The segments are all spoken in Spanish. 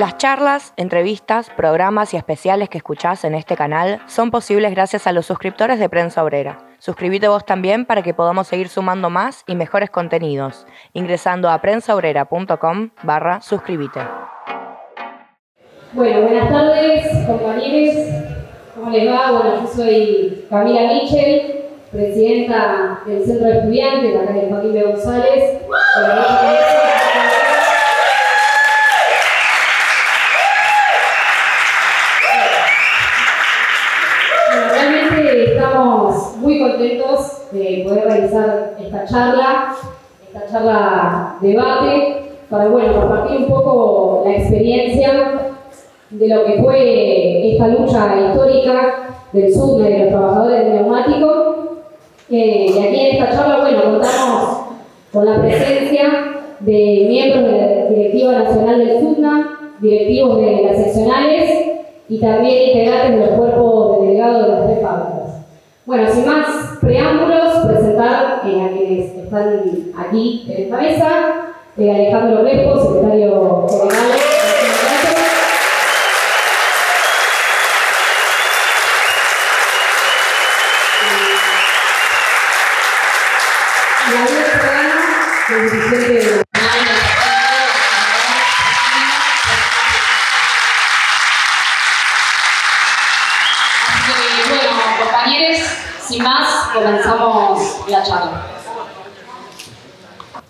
Las charlas, entrevistas, programas y especiales que escuchás en este canal son posibles gracias a los suscriptores de Prensa Obrera. Suscríbete vos también para que podamos seguir sumando más y mejores contenidos, ingresando a prensaobrera.com barra suscríbete. Bueno, buenas tardes, compañeros. ¿Cómo les va? Bueno, yo soy Camila Michel, presidenta del Centro de Estudiantes, acá de Joaquín B. González. Bueno, realmente estamos muy contentos de poder realizar esta charla, esta charla debate, para bueno, compartir un poco la experiencia de lo que fue esta lucha histórica del sur de los trabajadores del neumático. Eh, y aquí en esta charla, bueno, contamos con la presencia de miembros de la Directiva Nacional del SUDNA, directivos de las seccionales y también integrantes de los cuerpos de delegados de las tres fábricas. Bueno, sin más preámbulos, presentar eh, a quienes están aquí en esta mesa, eh, Alejandro Crespo, secretario general. Comenzamos la charla.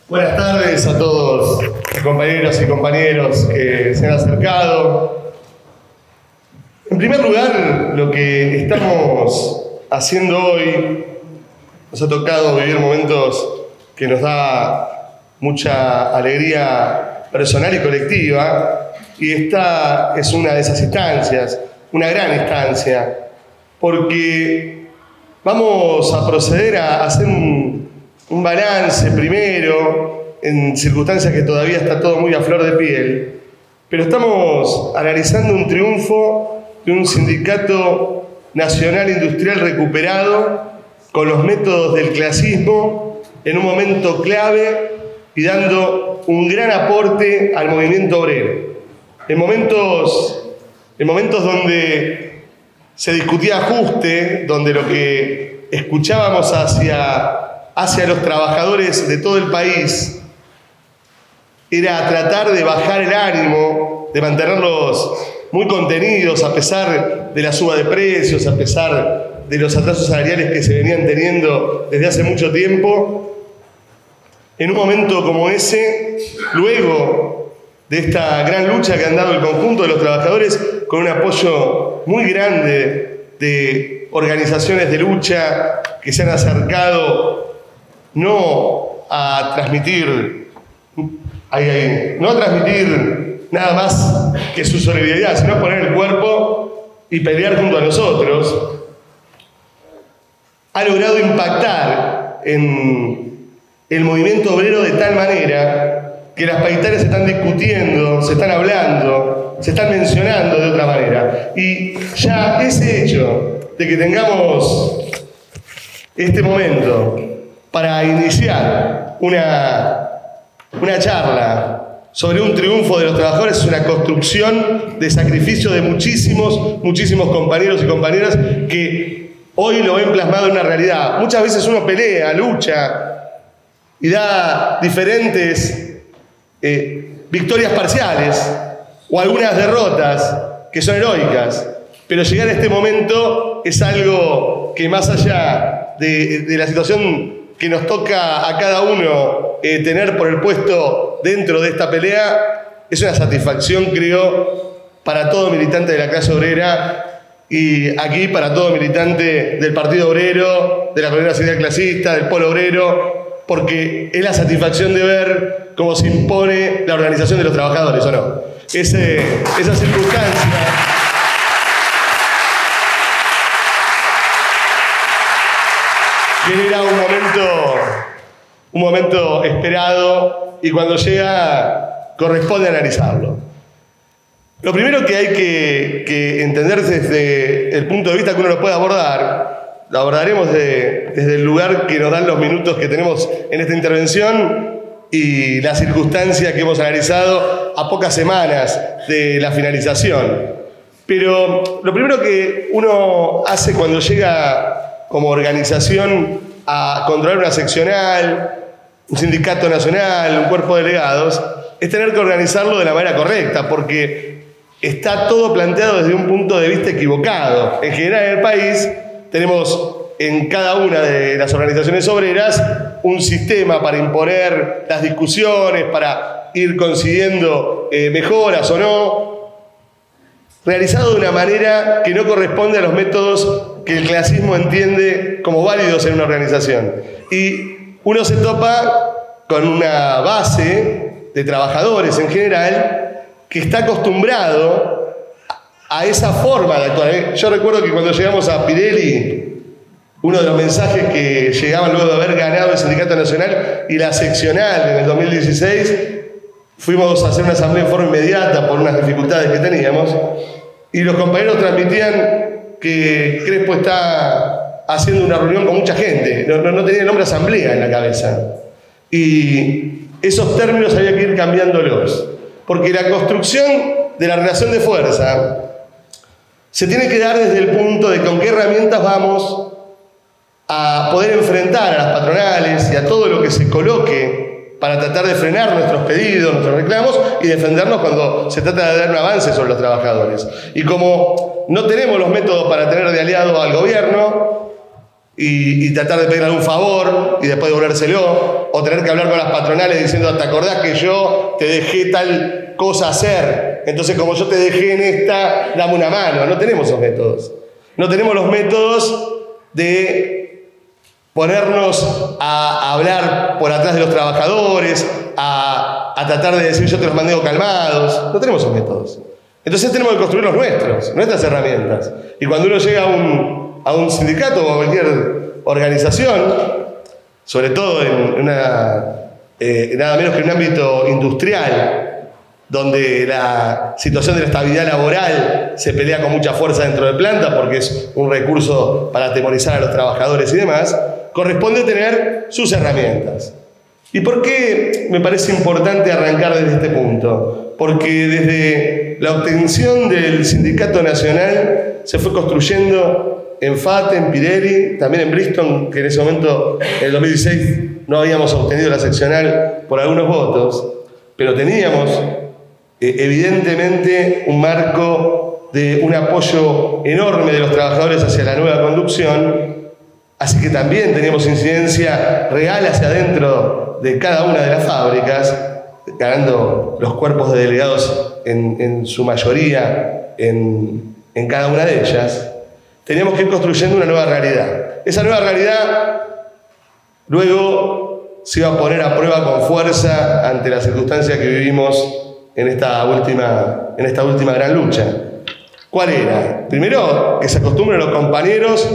Buenas tardes a todos, compañeros y compañeros que se han acercado. En primer lugar, lo que estamos haciendo hoy nos ha tocado vivir momentos que nos da mucha alegría personal y colectiva, y esta es una de esas instancias, una gran instancia, porque vamos a proceder a hacer un, balance primero, en circunstancias que todavía está todo muy a flor de piel, pero estamos analizando un triunfo de un sindicato nacional industrial recuperado con los métodos del clasismo en un momento clave y dando un gran aporte al movimiento obrero. En momentos, en momentos donde se discutía ajuste, donde lo que escuchábamos hacia, hacia los trabajadores de todo el país era tratar de bajar el ánimo, de mantenerlos muy contenidos a pesar de la suba de precios, a pesar de los atrasos salariales que se venían teniendo desde hace mucho tiempo. En un momento como ese, luego de esta gran lucha que han dado el conjunto de los trabajadores, con un apoyo muy grande de organizaciones de lucha que se han acercado no a transmitir, no a transmitir nada más que su solidaridad, sino a poner el cuerpo y pelear junto a nosotros, ha logrado impactar en el movimiento obrero de tal manera que las paritarias se están discutiendo, se están hablando, se están mencionando de otra manera. Y ya ese hecho de que tengamos este momento para iniciar una, una charla sobre un triunfo de los trabajadores es una construcción de sacrificio de muchísimos, muchísimos compañeros y compañeras que hoy lo ven plasmado en una realidad. Muchas veces uno pelea, lucha y da diferentes eh, victorias parciales o algunas derrotas que son heroicas. Pero llegar a este momento es algo que más allá de, la situación que nos toca a cada uno eh, tener por el puesto dentro de esta pelea, es una satisfacción, creo, para todo militante de la clase obrera y aquí para todo militante del Partido Obrero, de la Social Clasista, del Polo Obrero, porque es la satisfacción de ver cómo se impone la organización de los trabajadores, ¿o no? Esa circunstancia. genera un momento, un momento esperado y cuando llega corresponde analizarlo. Lo primero que hay que, que entender desde el punto de vista que uno lo puede abordar, lo abordaremos de- desde el lugar que nos dan los minutos que tenemos en esta intervención, y la circunstancia que hemos analizado a pocas semanas de la finalización. Pero lo primero que uno hace cuando llega como organización a controlar una seccional, un sindicato nacional, un cuerpo de delegados, es tener que organizarlo de la manera correcta, porque está todo planteado desde un punto de vista equivocado. En general en el país tenemos en cada una de las organizaciones obreras un sistema para imponer las discusiones, para ir consiguiendo eh, mejoras o no, realizado de una manera que no corresponde a los métodos que el clasismo entiende como válidos en una organización. Y uno se topa con una base de trabajadores en general que está acostumbrado a esa forma de actuar. Yo recuerdo que cuando llegamos a Pirelli, uno de los mensajes que llegaban luego de haber ganado el Sindicato Nacional y la seccional en el 2016, fuimos a hacer una asamblea en forma inmediata por unas dificultades que teníamos, y los compañeros transmitían que Crespo está haciendo una reunión con mucha gente, no, no, tenía el nombre asamblea en la cabeza. Y esos términos había que ir cambiándolos, porque la construcción de la relación de fuerza se tiene que dar desde el punto de con qué herramientas vamos a poder enfrentar a las patronales y a todo lo que se coloque para tratar de frenar nuestros pedidos, nuestros reclamos y defendernos cuando se trata de dar un avance sobre los trabajadores. Y como no tenemos los métodos para tener de aliado al gobierno y, tratar de pedir algún favor y después devolvérselo, o tener que hablar con las patronales diciendo, ¿te acordás que yo te dejé tal cosa hacer? Entonces como yo te dejé en esta, dame una mano. No tenemos esos métodos. No tenemos los métodos de ponernos a hablar por atrás de los trabajadores, a, tratar de decir yo te los mandeo calmados. No tenemos esos métodos. Entonces tenemos que construir los nuestros, nuestras herramientas. Y cuando uno llega a un, sindicato o a cualquier organización, sobre todo en una, eh, nada menos que en un ámbito industrial, donde la situación de la estabilidad laboral se pelea con mucha fuerza dentro de planta porque es un recurso para atemorizar a los trabajadores y demás, corresponde tener sus herramientas. ¿Y por qué me parece importante arrancar desde este punto? Porque desde la obtención del Sindicato Nacional se fue construyendo en FATE, en Pirelli, también en Bristol, que en ese momento, en el 2016, no habíamos obtenido la seccional por algunos votos, pero teníamos eh, evidentemente un marco de un apoyo enorme de los trabajadores hacia la nueva conducción Así que también teníamos incidencia real hacia adentro de cada una de las fábricas, ganando los cuerpos de delegados en, su mayoría en, en cada una de ellas. Teníamos que ir construyendo una nueva realidad. Esa nueva realidad luego se iba a poner a prueba con fuerza ante la circunstancia que vivimos en esta última, en esta última gran lucha. ¿Cuál era? Primero, que se acostumbren los compañeros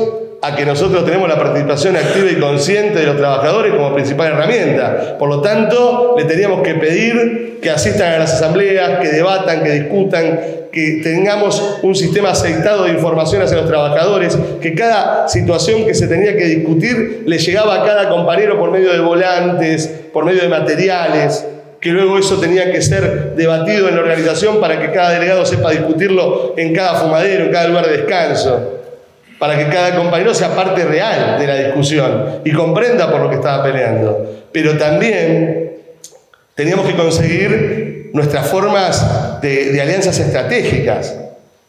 a que nosotros tenemos la participación activa y consciente de los trabajadores como principal herramienta. Por lo tanto, le teníamos que pedir que asistan a las asambleas, que debatan, que discutan, que tengamos un sistema aceitado de información hacia los trabajadores, que cada situación que se tenía que discutir le llegaba a cada compañero por medio de volantes, por medio de materiales que luego eso tenía que ser debatido en la organización para que cada delegado sepa discutirlo en cada fumadero, en cada lugar de descanso para que cada compañero sea parte real de la discusión y comprenda por lo que estaba peleando. Pero también teníamos que conseguir nuestras formas de, alianzas estratégicas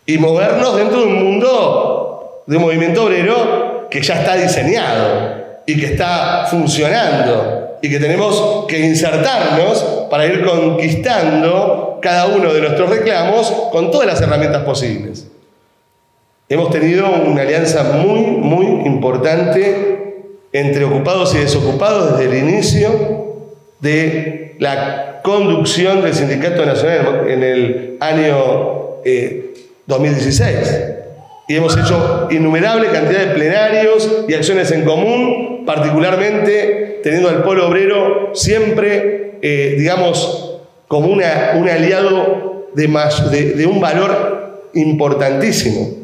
y movernos dentro de un mundo de un movimiento obrero que ya está diseñado y que está funcionando y que tenemos que insertarnos para ir conquistando cada uno de nuestros reclamos con todas las herramientas posibles. Hemos tenido una alianza muy, muy importante entre ocupados y desocupados desde el inicio de la conducción del Sindicato Nacional en el año 2016. Eh, y hemos hecho innumerable cantidad de plenarios y acciones en común, particularmente teniendo al pueblo obrero siempre, eh, digamos, como un aliado de, un valor importantísimo.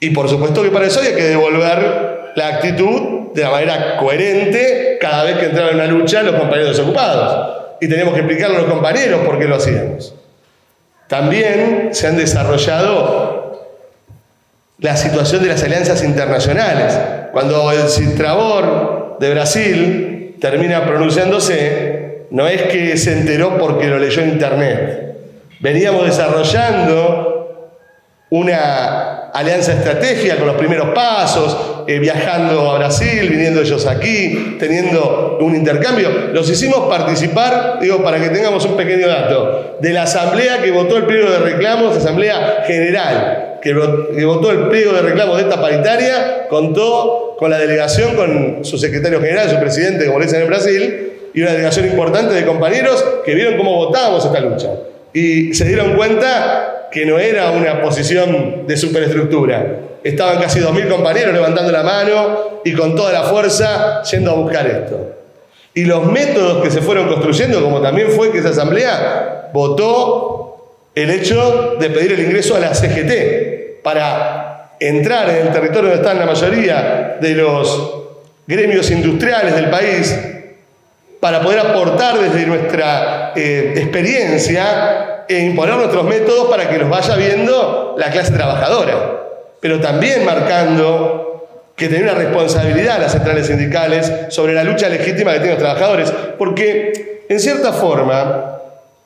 Y por supuesto que para eso hay que devolver la actitud de la manera coherente cada vez que entraba en una lucha los compañeros desocupados. y teníamos que explicarle a los compañeros por qué lo hacíamos. También se han desarrollado la situación de las alianzas internacionales. Cuando el Citrabor de Brasil termina pronunciándose, no es que se enteró porque lo leyó en internet. Veníamos desarrollando una alianza estratégica con los primeros pasos, eh, viajando a Brasil, viniendo ellos aquí, teniendo un intercambio. Los hicimos participar, digo, para que tengamos un pequeño dato, de la asamblea que votó el pliego de reclamos, asamblea general, que, votó el pliego de reclamos de esta paritaria, contó con la delegación, con su secretario general, su presidente, como le en Brasil, y una delegación importante de compañeros que vieron cómo votábamos esta lucha. Y se dieron cuenta que no era una posición de superestructura. Estaban casi 2.000 compañeros levantando la mano y con toda la fuerza yendo a buscar esto. Y los métodos que se fueron construyendo, como también fue que esa asamblea votó el hecho de pedir el ingreso a la CGT para entrar en el territorio donde están la mayoría de los gremios industriales del país para poder aportar desde nuestra eh, experiencia e imponer nuestros métodos para que los vaya viendo la clase trabajadora. Pero también marcando que tiene una responsabilidad las centrales sindicales sobre la lucha legítima que tienen los trabajadores. Porque, en cierta forma,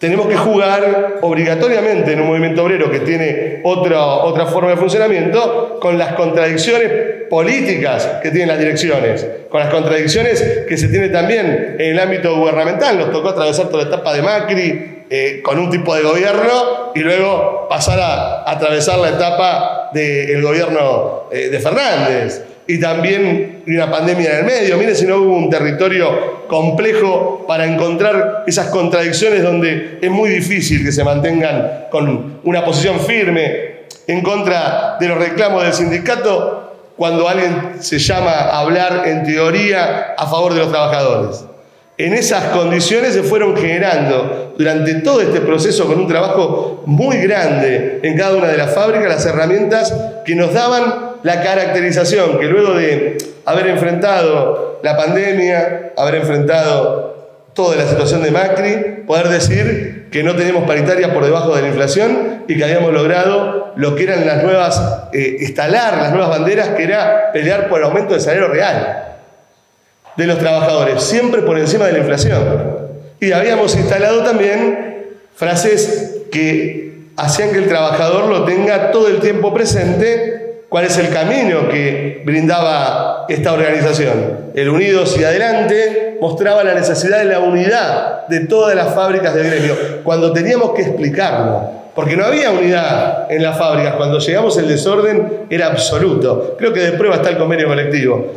tenemos que jugar obligatoriamente en un movimiento obrero que tiene otra, otra forma de funcionamiento con las contradicciones políticas que tienen las direcciones, con las contradicciones que se tiene también en el ámbito gubernamental. Nos tocó atravesar toda la etapa de Macri eh, con un tipo de gobierno y luego pasar a, atravesar la etapa del gobierno eh, de Fernández y también una pandemia en el medio. Miren si no hubo un territorio complejo para encontrar esas contradicciones donde es muy difícil que se mantengan con una posición firme en contra de los reclamos del sindicato cuando alguien se llama a hablar en teoría a favor de los trabajadores. En esas condiciones se fueron generando durante todo este proceso con un trabajo muy grande en cada una de las fábricas las herramientas que nos daban la caracterización que luego de haber enfrentado la pandemia, haber enfrentado toda la situación de Macri, poder decir que no tenemos paritaria por debajo de la inflación y que habíamos logrado lo que eran las nuevas, eh, instalar las nuevas banderas, que era pelear por el aumento del salario real de los trabajadores, siempre por encima de la inflación. Y habíamos instalado también frases que hacían que el trabajador lo tenga todo el tiempo presente cuál es el camino que brindaba esta organización. El Unidos y Adelante mostraba la necesidad de la unidad de todas las fábricas del gremio, cuando teníamos que explicarlo, porque no había unidad en las fábricas, cuando llegamos el desorden era absoluto. Creo que de prueba está el convenio colectivo.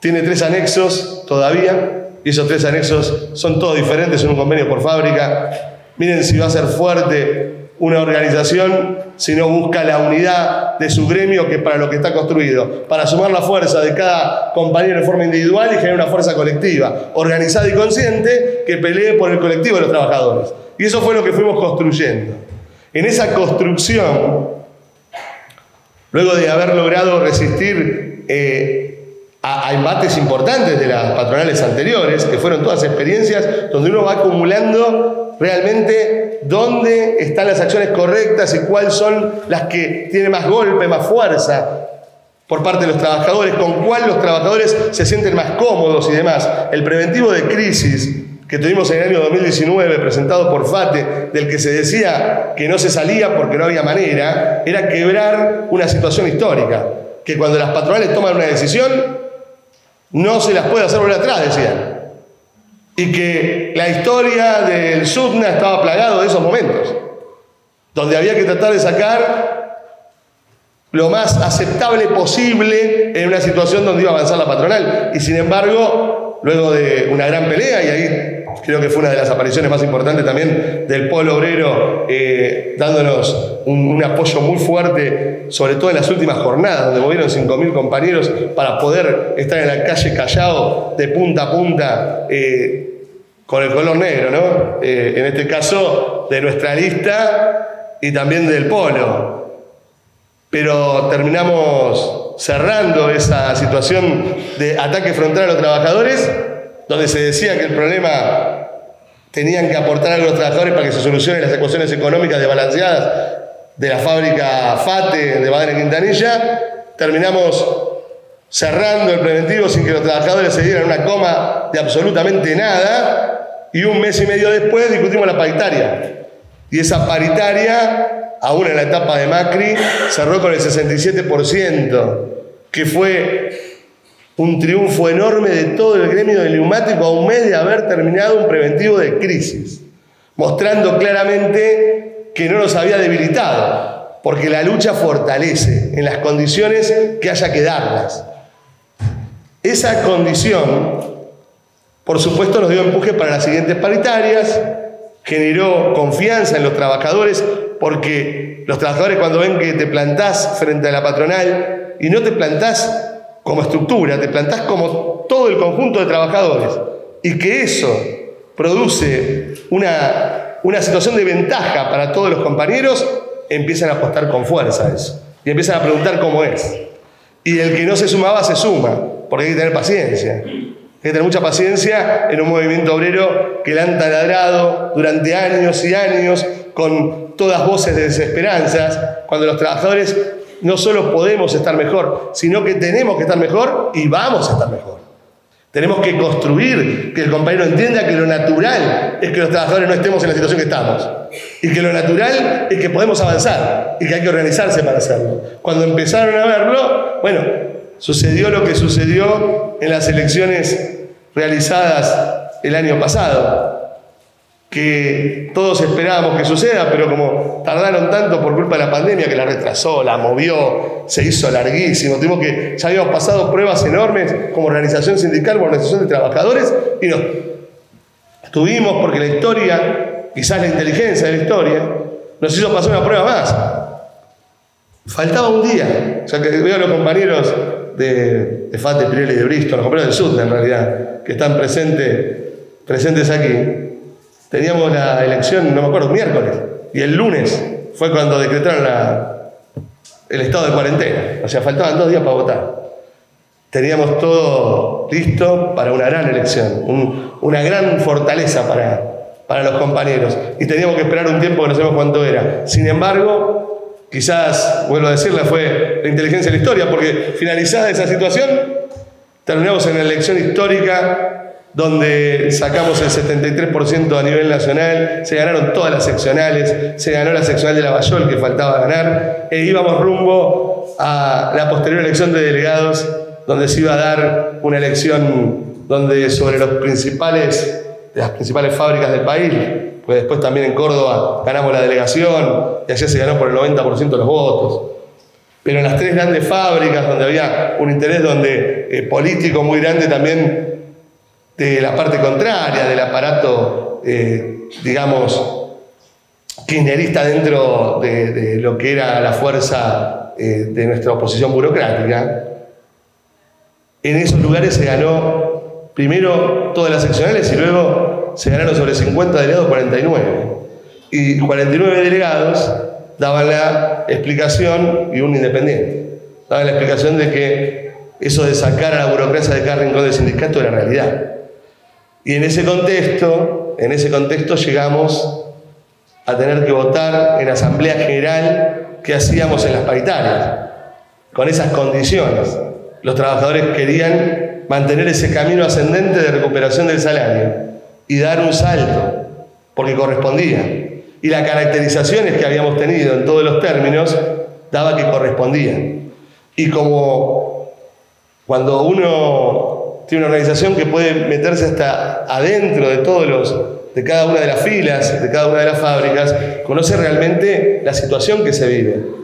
Tiene tres anexos todavía, y esos tres anexos son todos diferentes en un convenio por fábrica. Miren si va a ser fuerte una organización si no busca la unidad de su gremio que para lo que está construido, para sumar la fuerza de cada compañero de forma individual y generar una fuerza colectiva, organizada y consciente, que pelee por el colectivo de los trabajadores. Y eso fue lo que fuimos construyendo. En esa construcción, luego de haber logrado resistir eh, a, embates importantes de las patronales anteriores, que fueron todas experiencias donde uno va acumulando realmente dónde están las acciones correctas y cuáles son las que tienen más golpe, más fuerza por parte de los trabajadores, con cuál los trabajadores se sienten más cómodos y demás. El preventivo de crisis que tuvimos en el año 2019, presentado por FATE, del que se decía que no se salía porque no había manera, era quebrar una situación histórica, que cuando las patronales toman una decisión, no se las puede hacer volver atrás, decían y que la historia del Sudna estaba plagado de esos momentos, donde había que tratar de sacar lo más aceptable posible en una situación donde iba a avanzar la patronal. Y sin embargo, luego de una gran pelea, y ahí creo que fue una de las apariciones más importantes también del polo obrero, eh, dándonos un, apoyo muy fuerte, sobre todo en las últimas jornadas, donde movieron 5.000 compañeros para poder estar en la calle Callao de punta a punta. Eh, con el color negro, ¿no? Eh, en este caso, de nuestra lista y también del polo. Pero terminamos cerrando esa situación de ataque frontal a los trabajadores, donde se decía que el problema tenían que aportar a los trabajadores para que se solucionen las ecuaciones económicas desbalanceadas de la fábrica FATE de Badene Quintanilla, terminamos cerrando el preventivo sin que los trabajadores se dieran una coma de absolutamente nada y un mes y medio después discutimos la paritaria. Y esa paritaria, aún en la etapa de Macri, cerró con el 67%, que fue un triunfo enorme de todo el gremio del neumático a un mes de haber terminado un preventivo de crisis, mostrando claramente que no nos había debilitado, porque la lucha fortalece en las condiciones que haya que darlas. Esa condición, por supuesto, nos dio empuje para las siguientes paritarias, generó confianza en los trabajadores, porque los trabajadores cuando ven que te plantás frente a la patronal y no te plantás como estructura, te plantás como todo el conjunto de trabajadores, y que eso produce una, una situación de ventaja para todos los compañeros, empiezan a apostar con fuerza a eso, y empiezan a preguntar cómo es. Y el que no se sumaba se suma, porque hay que tener paciencia. Hay que tener mucha paciencia en un movimiento obrero que le han taladrado durante años y años con todas voces de desesperanzas, cuando los trabajadores no solo podemos estar mejor, sino que tenemos que estar mejor y vamos a estar mejor. Tenemos que construir, que el compañero entienda que lo natural es que los trabajadores no estemos en la situación que estamos. Y que lo natural es que podemos avanzar y que hay que organizarse para hacerlo. Cuando empezaron a verlo, bueno, Sucedió lo que sucedió en las elecciones realizadas el año pasado, que todos esperábamos que suceda, pero como tardaron tanto por culpa de la pandemia que la retrasó, la movió, se hizo larguísimo, tuvimos que, ya habíamos pasado pruebas enormes como organización sindical, como organización de trabajadores, y no. Tuvimos porque la historia, quizás la inteligencia de la historia, nos hizo pasar una prueba más. Faltaba un día. O sea, que veo a los compañeros de, de FATE, Pirelli y de Bristol, los compañeros del sur en realidad, que están presentes, presentes aquí. Teníamos la elección, no me acuerdo, miércoles, y el lunes fue cuando decretaron el estado de cuarentena. O sea, faltaban dos días para votar. Teníamos todo listo para una gran elección, una gran fortaleza para, para los compañeros. Y teníamos que esperar un tiempo que no sabemos cuánto era. Sin embargo, Quizás, vuelvo a decirle, fue la inteligencia de la historia, porque finalizada esa situación, terminamos en la elección histórica donde sacamos el 73% a nivel nacional, se ganaron todas las seccionales, se ganó la seccional de Lavallol que faltaba ganar, e íbamos rumbo a la posterior elección de delegados, donde se iba a dar una elección donde sobre los principales, las principales fábricas del país, pues después también en Córdoba ganamos la delegación y allí se ganó por el 90% de los votos. Pero en las tres grandes fábricas donde había un interés donde, eh, político muy grande también de la parte contraria, del aparato, eh, digamos, kirchnerista dentro de, lo que era la fuerza eh, de nuestra oposición burocrática, en esos lugares se ganó primero todas las seccionales y luego se ganaron sobre 50 delegados 49. Y 49 delegados daban la explicación, y un independiente, daban la explicación de que eso de sacar a la burocracia de cada del sindicato era realidad. Y en ese contexto, en ese contexto llegamos a tener que votar en Asamblea General que hacíamos en las paritarias, con esas condiciones. Los trabajadores querían mantener ese camino ascendente de recuperación del salario y dar un salto, porque correspondía. Y las caracterizaciones que habíamos tenido en todos los términos daba que correspondía. Y como cuando uno tiene una organización que puede meterse hasta adentro de todos los de cada una de las filas, de cada una de las fábricas, conoce realmente la situación que se vive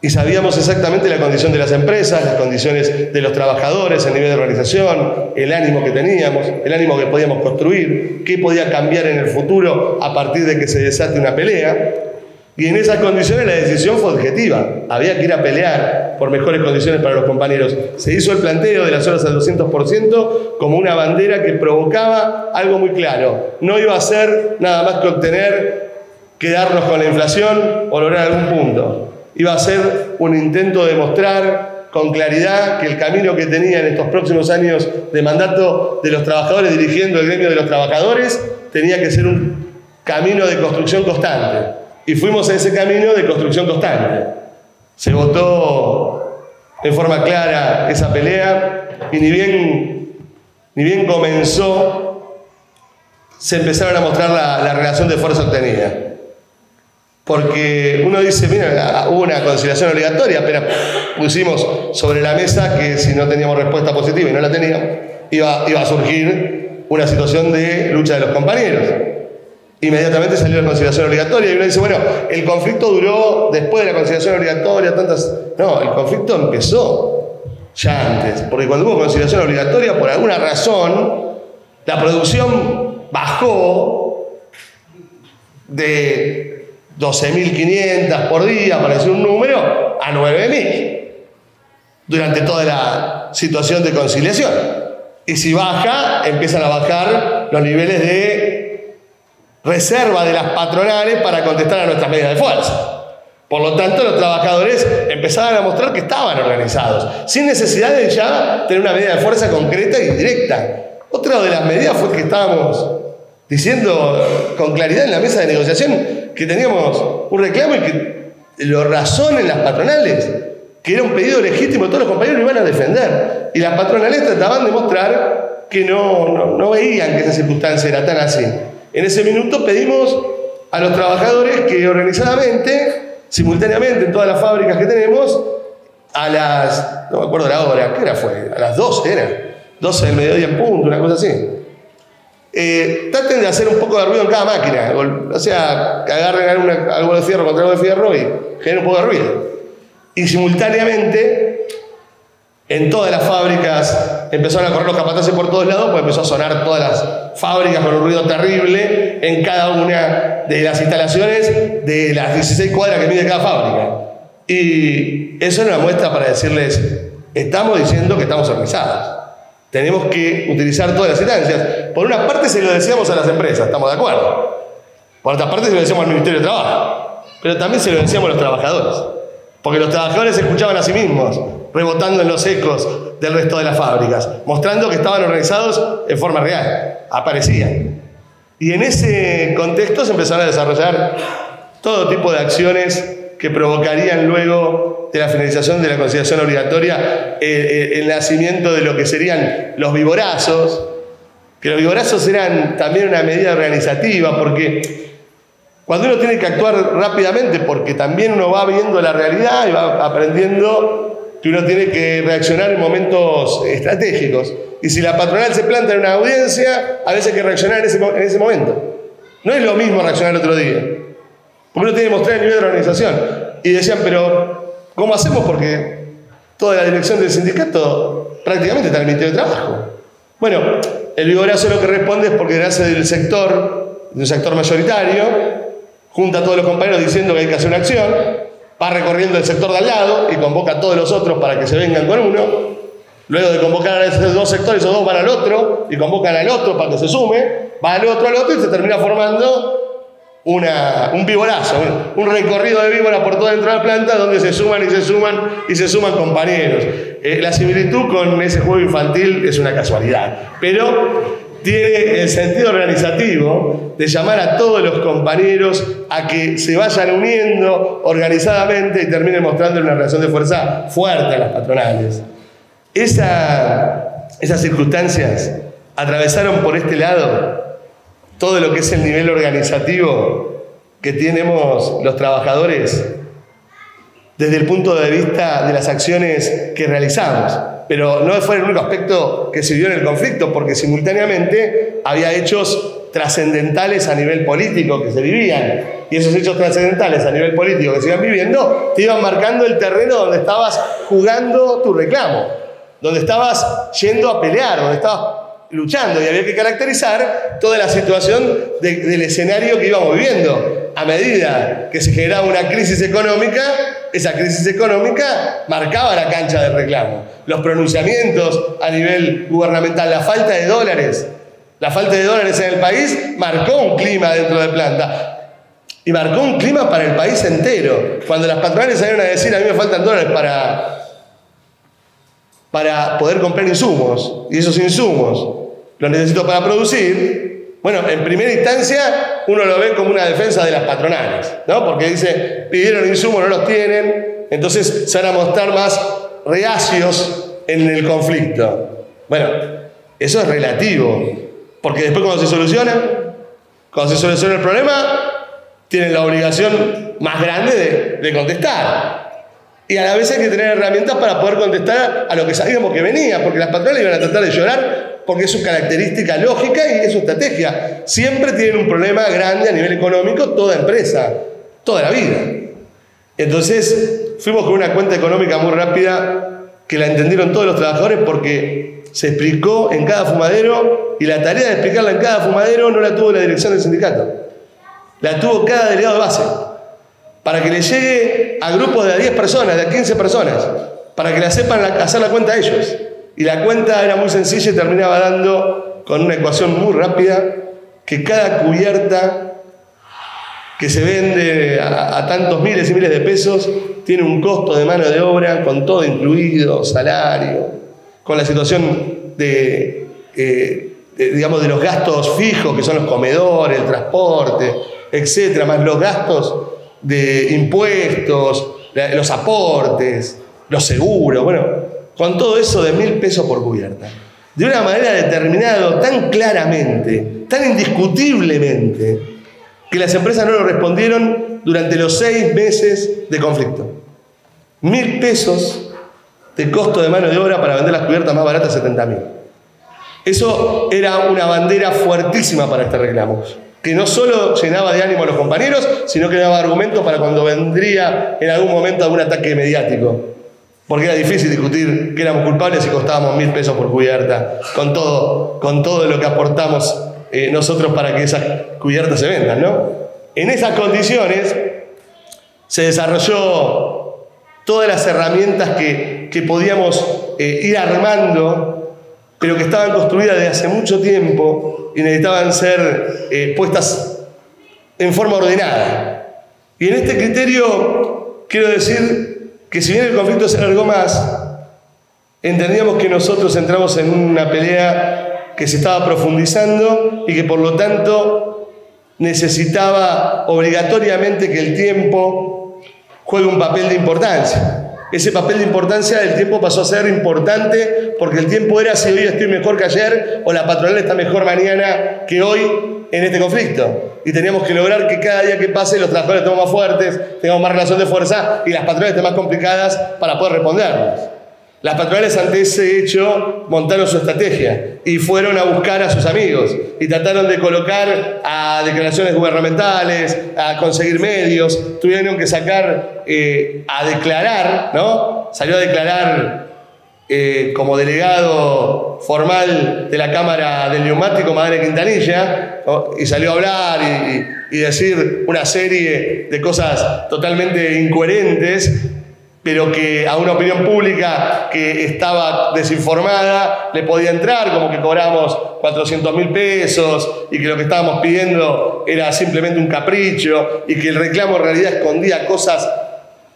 y sabíamos exactamente la condición de las empresas, las condiciones de los trabajadores, el nivel de organización, el ánimo que teníamos, el ánimo que podíamos construir, qué podía cambiar en el futuro a partir de que se desate una pelea. Y en esas condiciones la decisión fue objetiva. Había que ir a pelear por mejores condiciones para los compañeros. Se hizo el planteo de las horas al 200% como una bandera que provocaba algo muy claro. No iba a ser nada más que obtener, quedarnos con la inflación o lograr algún punto iba a ser un intento de mostrar con claridad que el camino que tenía en estos próximos años de mandato de los trabajadores dirigiendo el gremio de los trabajadores tenía que ser un camino de construcción constante. Y fuimos a ese camino de construcción constante. Se votó en forma clara esa pelea y ni bien, ni bien comenzó, se empezaron a mostrar la, la relación de fuerza obtenida. Porque uno dice, mira, hubo una conciliación obligatoria, pero pusimos sobre la mesa que si no teníamos respuesta positiva y no la teníamos, iba, iba a surgir una situación de lucha de los compañeros. Inmediatamente salió la conciliación obligatoria y uno dice, bueno, el conflicto duró después de la conciliación obligatoria, tantas... No, el conflicto empezó ya antes, porque cuando hubo conciliación obligatoria, por alguna razón, la producción bajó de 12.500 por día, para decir un número, a 9.000 durante toda la situación de conciliación. Y si baja, empiezan a bajar los niveles de reserva de las patronales para contestar a nuestras medidas de fuerza. Por lo tanto, los trabajadores empezaban a mostrar que estaban organizados, sin necesidad de ya tener una medida de fuerza concreta y directa. Otra de las medidas fue que estábamos diciendo con claridad en la mesa de negociación que teníamos un reclamo y que lo razonen las patronales, que era un pedido legítimo, todos los compañeros lo iban a defender. Y las patronales trataban de mostrar que no, no, veían que esa circunstancia era tan así. En ese minuto pedimos a los trabajadores que organizadamente, simultáneamente en todas las fábricas que tenemos, a las, no me acuerdo la hora, ¿qué hora fue? A las 12 era, 12 del mediodía en punto, una cosa así eh, traten de hacer un poco de ruido en cada máquina. O sea, que agarren algo de fierro contra algo de fierro y generen un poco de ruido. Y simultáneamente, en todas las fábricas empezaron a correr los capataces por todos lados, pues empezó a sonar todas las fábricas con un ruido terrible en cada una de las instalaciones de las 16 cuadras que mide cada fábrica. Y eso es una muestra para decirles, estamos diciendo que estamos organizados. Tenemos que utilizar todas las instancias. Por una parte se lo decíamos a las empresas, estamos de acuerdo. Por otra parte se lo decíamos al Ministerio de Trabajo. Pero también se lo decíamos a los trabajadores. Porque los trabajadores se escuchaban a sí mismos, rebotando en los ecos del resto de las fábricas, mostrando que estaban organizados en forma real. Aparecían. Y en ese contexto se empezaron a desarrollar todo tipo de acciones que provocarían luego de la finalización de la conciliación obligatoria eh, eh, el nacimiento de lo que serían los vivorazos, que los vivorazos eran también una medida organizativa, porque cuando uno tiene que actuar rápidamente, porque también uno va viendo la realidad y va aprendiendo que uno tiene que reaccionar en momentos estratégicos. Y si la patronal se planta en una audiencia, a veces hay que reaccionar en ese, en ese momento. No es lo mismo reaccionar otro día. Porque uno tiene que mostrar el nivel de organización. Y decían, pero ¿cómo hacemos? Porque toda la dirección del sindicato prácticamente está en el Ministerio de Trabajo. Bueno, el vigorazo lo que responde es porque nace del sector, de un sector mayoritario, junta a todos los compañeros diciendo que hay que hacer una acción, va recorriendo el sector de al lado y convoca a todos los otros para que se vengan con uno. Luego de convocar a esos dos sectores, esos dos van al otro y convocan al otro para que se sume, va al otro, al otro y se termina formando una, un víborazo, un recorrido de víbora por toda dentro de la planta donde se suman y se suman y se suman compañeros. Eh, la similitud con ese juego infantil es una casualidad, pero tiene el sentido organizativo de llamar a todos los compañeros a que se vayan uniendo organizadamente y terminen mostrando una relación de fuerza fuerte a las patronales. Esa, esas circunstancias atravesaron por este lado todo lo que es el nivel organizativo que tenemos los trabajadores desde el punto de vista de las acciones que realizamos. Pero no fue el único aspecto que se vio en el conflicto, porque simultáneamente había hechos trascendentales a nivel político que se vivían. Y esos hechos trascendentales a nivel político que se iban viviendo te iban marcando el terreno donde estabas jugando tu reclamo, donde estabas yendo a pelear, donde estabas luchando y había que caracterizar toda la situación del escenario que íbamos viviendo. A medida que se generaba una crisis económica, esa crisis económica marcaba la cancha del reclamo. Los pronunciamientos a nivel gubernamental, la falta de dólares, la falta de dólares en el país marcó un clima dentro de planta. Y marcó un clima para el país entero. Cuando las patronales salieron a decir, a mí me faltan dólares para para poder comprar insumos. Y esos insumos los necesito para producir. Bueno, en primera instancia uno lo ve como una defensa de las patronales, ¿no? Porque dice, pidieron insumos, no los tienen, entonces se van a mostrar más reacios en el conflicto. Bueno, eso es relativo, porque después cuando se soluciona, cuando se soluciona el problema, tienen la obligación más grande de, contestar. Y a la vez hay que tener herramientas para poder contestar a lo que sabíamos que venía, porque las patronales iban a tratar de llorar porque es su característica lógica y es su estrategia. Siempre tienen un problema grande a nivel económico toda empresa, toda la vida. Entonces fuimos con una cuenta económica muy rápida que la entendieron todos los trabajadores porque se explicó en cada fumadero y la tarea de explicarla en cada fumadero no la tuvo la dirección del sindicato, la tuvo cada delegado de base, para que le llegue a grupos de a 10 personas, de a 15 personas, para que la sepan hacer la cuenta a ellos. Y la cuenta era muy sencilla y terminaba dando con una ecuación muy rápida que cada cubierta que se vende a, tantos miles y miles de pesos tiene un costo de mano de obra con todo incluido, salario, con la situación de, eh, digamos, de los gastos fijos que son los comedores, el transporte, etcétera, más los gastos de impuestos, los aportes, los seguros, bueno, con todo eso de mil pesos por cubierta. De una manera determinada, tan claramente, tan indiscutiblemente, que las empresas no lo respondieron durante los seis meses de conflicto. Mil pesos de costo de mano de obra para vender las cubiertas más baratas, 70 mil. Eso era una bandera fuertísima para este reclamo, que no solo llenaba de ánimo a los compañeros, sino que daba argumento para cuando vendría en algún momento algún ataque mediático. Porque era difícil discutir que éramos culpables y costábamos mil pesos por cubierta, con todo, con todo lo que aportamos eh, nosotros para que esas cubiertas se vendan, ¿no? En esas condiciones se desarrolló todas las herramientas que, podíamos eh, ir armando, pero que estaban construidas desde hace mucho tiempo y necesitaban ser eh, puestas en forma ordenada. Y en este criterio quiero decir que si bien el conflicto se alargó más, entendíamos que nosotros entramos en una pelea que se estaba profundizando y que por lo tanto necesitaba obligatoriamente que el tiempo juegue un papel de importancia. Ese papel de importancia del tiempo pasó a ser importante porque el tiempo era si hoy estoy mejor que ayer o la patronal está mejor mañana que hoy en este conflicto. Y teníamos que lograr que cada día que pase los trabajadores estemos más fuertes, tengamos más relación de fuerza y las patronales estén más complicadas para poder respondernos. Las patronales ante ese hecho montaron su estrategia y fueron a buscar a sus amigos y trataron de colocar a declaraciones gubernamentales, a conseguir medios, tuvieron que sacar eh, a declarar, ¿no? Salió a declarar eh, como delegado formal de la Cámara del Neumático, Madre Quintanilla, y salió a hablar y, decir una serie de cosas totalmente incoherentes, pero que a una opinión pública que estaba desinformada le podía entrar, como que cobramos 400 mil pesos y que lo que estábamos pidiendo era simplemente un capricho y que el reclamo en realidad escondía cosas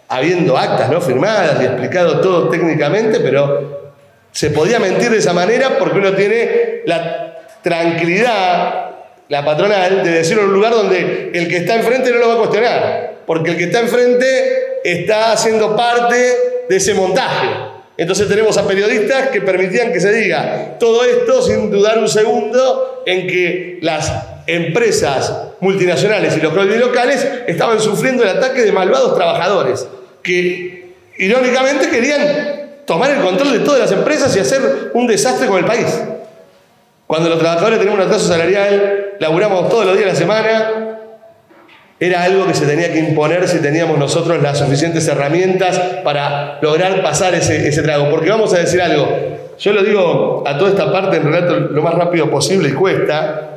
habiendo actas no firmadas y explicado todo técnicamente, pero se podía mentir de esa manera porque uno tiene la tranquilidad, la patronal, de decirlo en un lugar donde el que está enfrente no lo va a cuestionar, porque el que está enfrente está haciendo parte de ese montaje. Entonces tenemos a periodistas que permitían que se diga todo esto sin dudar un segundo en que las empresas multinacionales y los locales estaban sufriendo el ataque de malvados trabajadores que irónicamente querían tomar el control de todas las empresas y hacer un desastre con el país. Cuando los trabajadores tenemos un atraso salarial, laburamos todos los días de la semana, era algo que se tenía que imponer si teníamos nosotros las suficientes herramientas para lograr pasar ese, ese trago. Porque vamos a decir algo, yo lo digo a toda esta parte en relato lo más rápido posible y cuesta,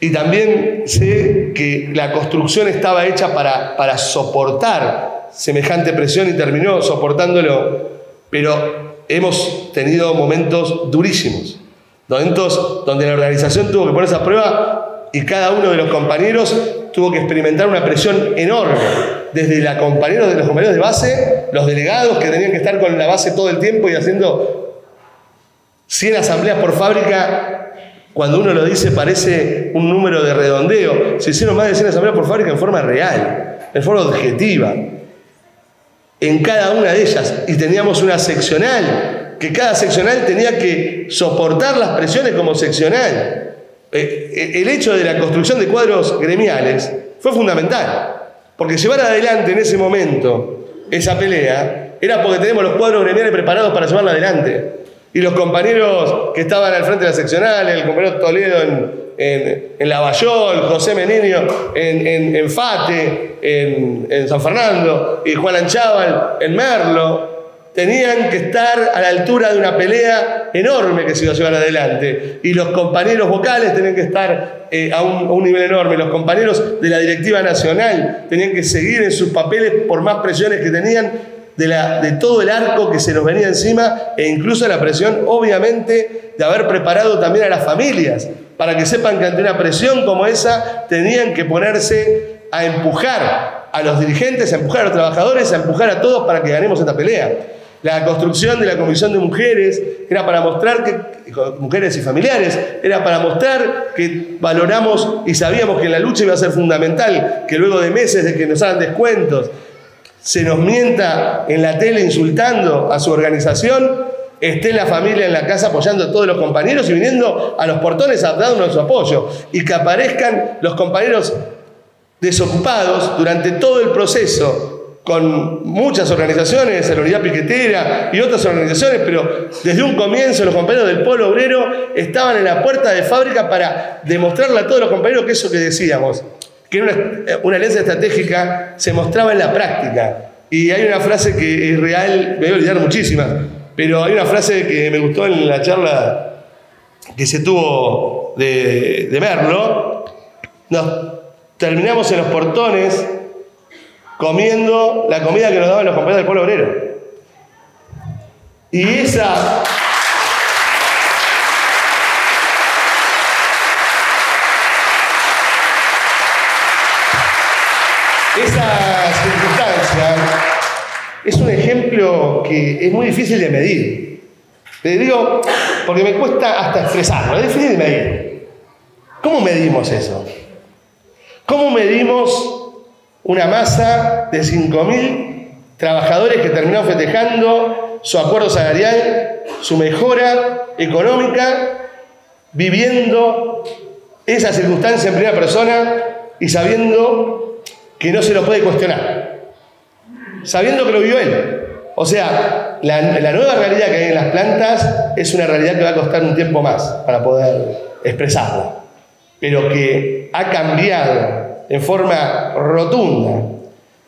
y también sé que la construcción estaba hecha para, para soportar semejante presión y terminó soportándolo, pero hemos tenido momentos durísimos, momentos donde la organización tuvo que ponerse a prueba y cada uno de los compañeros tuvo que experimentar una presión enorme, desde la compañeros, de los compañeros de base, los delegados que tenían que estar con la base todo el tiempo y haciendo 100 asambleas por fábrica, cuando uno lo dice parece un número de redondeo, se hicieron más de 100 asambleas por fábrica en forma real, en forma objetiva, en cada una de ellas, y teníamos una seccional, que cada seccional tenía que soportar las presiones como seccional. Eh, el hecho de la construcción de cuadros gremiales fue fundamental, porque llevar adelante en ese momento esa pelea era porque tenemos los cuadros gremiales preparados para llevarla adelante. Y los compañeros que estaban al frente de la seccional, el compañero Toledo en, en, en Lavallol, José Meninio en, en Fate, en, San Fernando, y Juan Anchaval en Merlo, tenían que estar a la altura de una pelea enorme que se iba a llevar adelante. Y los compañeros vocales tenían que estar eh, a, un, nivel enorme. Los compañeros de la directiva nacional tenían que seguir en sus papeles por más presiones que tenían de, la, de todo el arco que se nos venía encima e incluso la presión, obviamente, de haber preparado también a las familias para que sepan que ante una presión como esa tenían que ponerse a empujar a los dirigentes, a empujar a los trabajadores, a empujar a todos para que ganemos esta pelea. La construcción de la Comisión de Mujeres era para mostrar que, mujeres y familiares, era para mostrar que valoramos y sabíamos que la lucha iba a ser fundamental, que luego de meses de que nos hagan descuentos, se nos mienta en la tele insultando a su organización, esté la familia en la casa apoyando a todos los compañeros y viniendo a los portones a darnos su apoyo. Y que aparezcan los compañeros desocupados durante todo el proceso con muchas organizaciones, la Unidad Piquetera y otras organizaciones, pero desde un comienzo los compañeros del Polo Obrero estaban en la puerta de fábrica para demostrarle a todos los compañeros que eso que decíamos, que una, una alianza estratégica se mostraba en la práctica. Y hay una frase que es real, me voy a olvidar muchísimas, pero hay una frase que me gustó en la charla que se tuvo de, de Merlo. Nos terminamos en los portones comiendo la comida que nos daban los compañeros del pueblo obrero. Y esa... Esa circunstancia es un ejemplo que es muy difícil de medir. Te digo, porque me cuesta hasta expresarlo, es difícil de medir. ¿Cómo medimos eso? ¿Cómo medimos una masa de 5.000 trabajadores que terminaron festejando su acuerdo salarial, su mejora económica, viviendo esa circunstancia en primera persona y sabiendo que no se lo puede cuestionar, sabiendo que lo vivió él. O sea, la, la, nueva realidad que hay en las plantas es una realidad que va a costar un tiempo más para poder expresarla, pero que ha cambiado en forma rotunda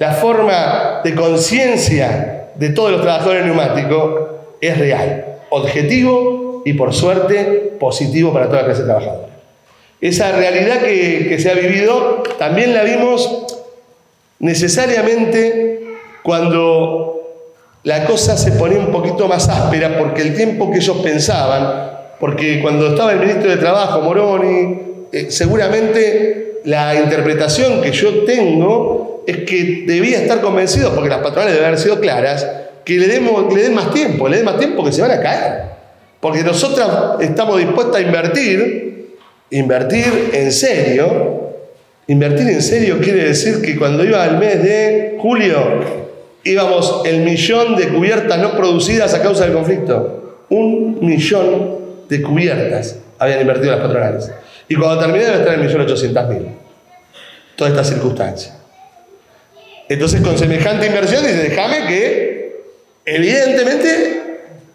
la forma de conciencia de todos los trabajadores neumáticos es real, objetivo y por suerte positivo para toda la clase trabajadora. Esa realidad que, se ha vivido también la vimos necesariamente cuando la cosa se ponía un poquito más áspera porque el tiempo que ellos pensaban, porque cuando estaba el ministro de Trabajo, Moroni, eh, seguramente la interpretación que yo tengo es que debía estar convencido, porque las patronales deben haber sido claras, que le, demos, le den más tiempo, le den más tiempo que se van a caer. Porque nosotras estamos dispuestas a invertir, invertir en serio. Invertir en serio quiere decir que cuando iba al mes de julio, íbamos el millón de cubiertas no producidas a causa del conflicto. Un millón de cubiertas habían invertido las patronales. Y cuando terminé debe estar en 1.800.000. Toda esta circunstancia. Entonces, con semejante inversión, dice, déjame que, evidentemente,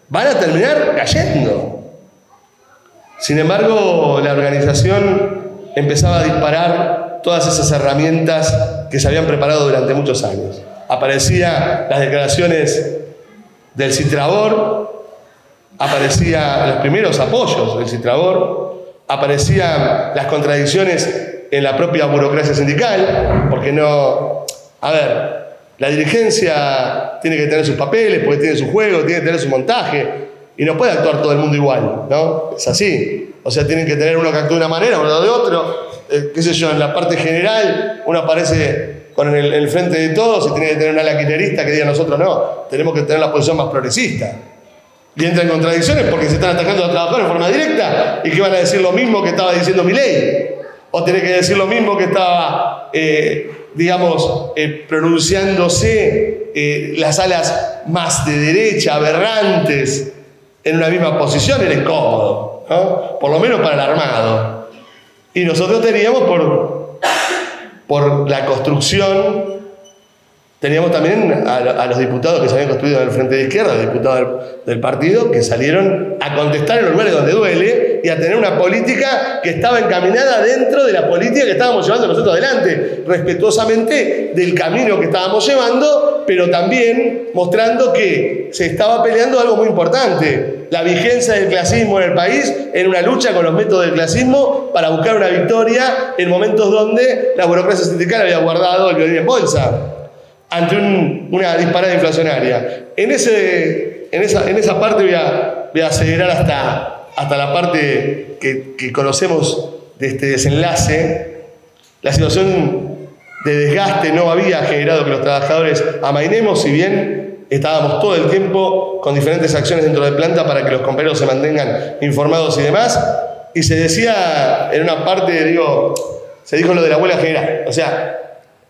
van a terminar cayendo. Sin embargo, la organización empezaba a disparar todas esas herramientas que se habían preparado durante muchos años. Aparecían las declaraciones del Citrabor, aparecían los primeros apoyos del Citrabor, aparecían las contradicciones en la propia burocracia sindical, porque no... A ver, la dirigencia tiene que tener sus papeles, porque tiene su juego, tiene que tener su montaje, y no puede actuar todo el mundo igual, ¿no? Es así. O sea, tienen que tener uno que actúe de una manera, uno de otro. eh, qué sé yo, en la parte general, uno aparece con el, el frente de todos y tiene que tener una laquinerista que diga nosotros no, tenemos que tener la posición más progresista. Y entra en contradicciones porque se están atacando a los trabajadores de forma directa y que van a decir lo mismo que estaba diciendo mi ley. O tiene que decir lo mismo que estaba, eh, digamos, eh, pronunciándose eh, las alas más de derecha, aberrantes, en una misma posición, era incómodo. Por lo menos para el armado. Y nosotros teníamos por, por la construcción Teníamos también a, los diputados que se habían construido en el Frente de Izquierda, diputados del, del, partido, que salieron a contestar en los lugares donde duele y a tener una política que estaba encaminada dentro de la política que estábamos llevando nosotros adelante, respetuosamente del camino que estábamos llevando, pero también mostrando que se estaba peleando algo muy importante, la vigencia del clasismo en el país en una lucha con los métodos del clasismo para buscar una victoria en momentos donde la burocracia sindical había guardado el violín en bolsa ante un, una disparada inflacionaria. En, ese, en, esa, en esa parte voy a, voy a acelerar hasta, hasta la parte que, que, conocemos de este desenlace. La situación de desgaste no había generado que los trabajadores amainemos, si bien estábamos todo el tiempo con diferentes acciones dentro de planta para que los compañeros se mantengan informados y demás. Y se decía en una parte, digo, se dijo lo de la huelga general. O sea,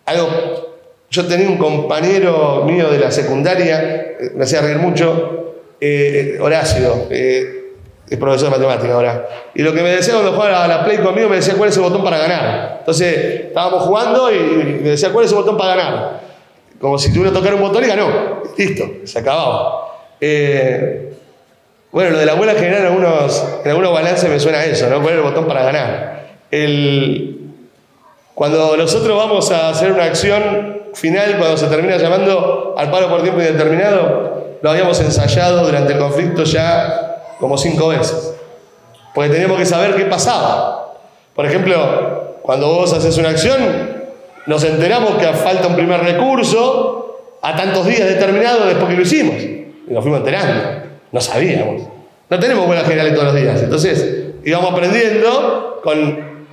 algo yo tenía un compañero mío de la secundaria, me hacía reír mucho, eh, Horacio, eh, es profesor de matemática ahora. Y lo que me decía cuando jugaba a la Play conmigo, me decía cuál es el botón para ganar. Entonces, estábamos jugando y me decía cuál es el botón para ganar. Como si tuviera que tocar un botón y ganó. Listo, se acababa. Eh, bueno, lo de la abuela general en algunos, en algunos balances me suena a eso, ¿no? ¿Cuál es el botón para ganar? El, cuando nosotros vamos a hacer una acción final, cuando se termina llamando al paro por tiempo indeterminado, lo habíamos ensayado durante el conflicto ya como cinco veces. Porque teníamos que saber qué pasaba. Por ejemplo, cuando vos haces una acción, nos enteramos que falta un primer recurso a tantos días determinados después que lo hicimos. Y nos fuimos enterando. No sabíamos. No tenemos buenas generales todos los días. Entonces, íbamos aprendiendo con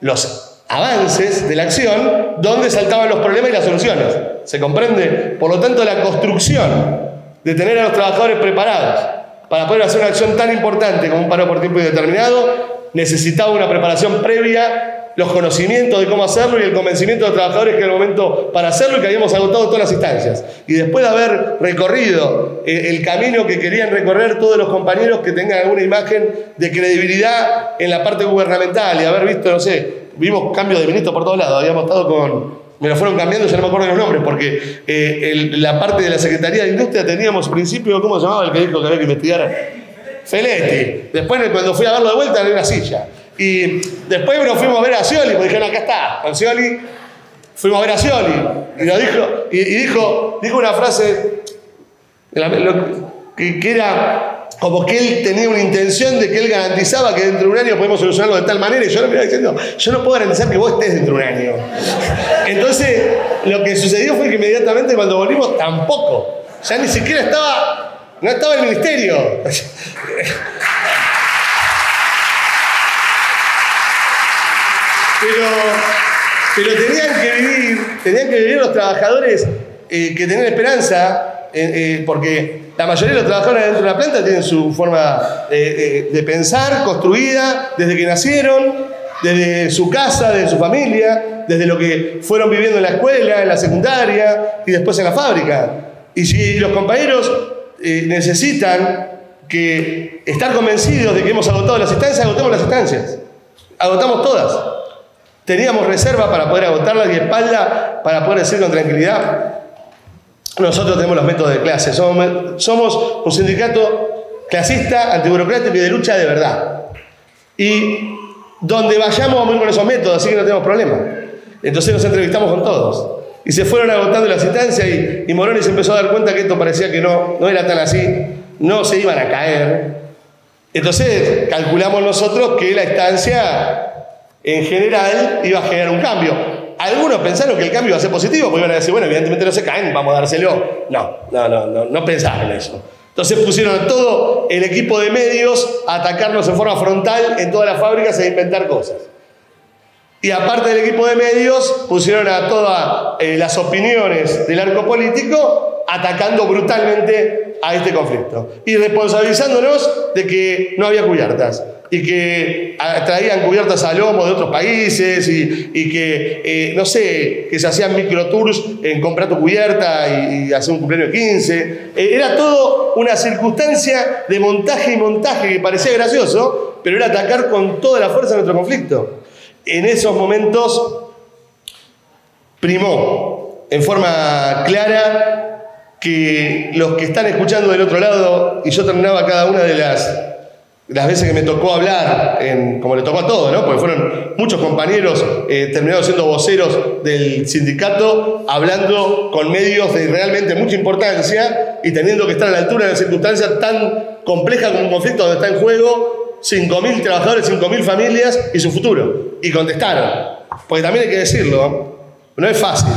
los avances de la acción donde saltaban los problemas y las soluciones. ¿Se comprende? Por lo tanto, la construcción de tener a los trabajadores preparados para poder hacer una acción tan importante como un paro por tiempo indeterminado necesitaba una preparación previa, los conocimientos de cómo hacerlo y el convencimiento de los trabajadores que era el momento para hacerlo y que habíamos agotado todas las instancias. Y después de haber recorrido el camino que querían recorrer todos los compañeros que tengan alguna imagen de credibilidad en la parte gubernamental y haber visto, no sé, vimos cambios de ministro por todos lados. Habíamos estado con. Me lo fueron cambiando, ya no me acuerdo los nombres, porque eh, la parte de la Secretaría de Industria teníamos principio, ¿cómo se llamaba el que dijo que había que investigar? Feletti. Después, cuando fui a verlo de vuelta, había una silla. Y después nos fuimos a ver a Scioli, porque dijeron, acá está, con Scioli. Fuimos a ver a Scioli. Y, lo dijo, y, dijo, dijo una frase que era como que él tenía una intención de que él garantizaba que dentro de un año podemos solucionarlo de tal manera y yo le iba diciendo, yo no puedo garantizar que vos estés dentro de un año. Entonces, lo que sucedió fue que inmediatamente cuando volvimos tampoco, ya ni siquiera estaba, no estaba el ministerio. Pero, pero tenían que vivir, tenían que vivir los trabajadores eh, que tenían esperanza, eh, eh, porque la mayoría de los trabajadores dentro de la planta tienen su forma de, de, de pensar construida desde que nacieron, desde su casa, desde su familia, desde lo que fueron viviendo en la escuela, en la secundaria y después en la fábrica. Y si los compañeros eh, necesitan que estar convencidos de que hemos agotado las instancias, agotemos las instancias. Agotamos todas. Teníamos reserva para poder agotarlas y espalda para poder decir con tranquilidad, nosotros tenemos los métodos de clase. Somos, un sindicato clasista, antiburocrático y de lucha de verdad. Y donde vayamos vamos a ir con esos métodos, así que no tenemos problema. Entonces nos entrevistamos con todos. Y se fueron agotando las instancias y, y Moroni se empezó a dar cuenta que esto parecía que no, no era tan así, no se iban a caer. Entonces calculamos nosotros que la instancia en general iba a generar un cambio. Algunos pensaron que el cambio iba a ser positivo, porque iban a decir, bueno, evidentemente no se caen, vamos a dárselo. No, no, no, no, no pensaban eso. Entonces pusieron a todo el equipo de medios a atacarnos en forma frontal en todas las fábricas e inventar cosas. Y aparte del equipo de medios, pusieron a todas eh, las opiniones del arco político atacando brutalmente a este conflicto. Y responsabilizándonos de que no había cubiertas y que ah, traían cubiertas a lomo de otros países y, que, eh, no sé, que se hacían microtours en comprar tu cubierta y, hacer un cumpleaños de 15. Eh, era todo una circunstancia de montaje y montaje que parecía gracioso, pero era atacar con toda la fuerza nuestro conflicto en esos momentos primó en forma clara que los que están escuchando del otro lado, y yo terminaba cada una de las, las veces que me tocó hablar, en, como le tocó a todos, ¿no? porque fueron muchos compañeros eh, terminados siendo voceros del sindicato, hablando con medios de realmente mucha importancia y teniendo que estar a la altura de una circunstancia tan compleja como un conflicto donde está en juego 5.000 trabajadores, 5.000 familias y su futuro. Y contestaron. Porque también hay que decirlo, no es fácil.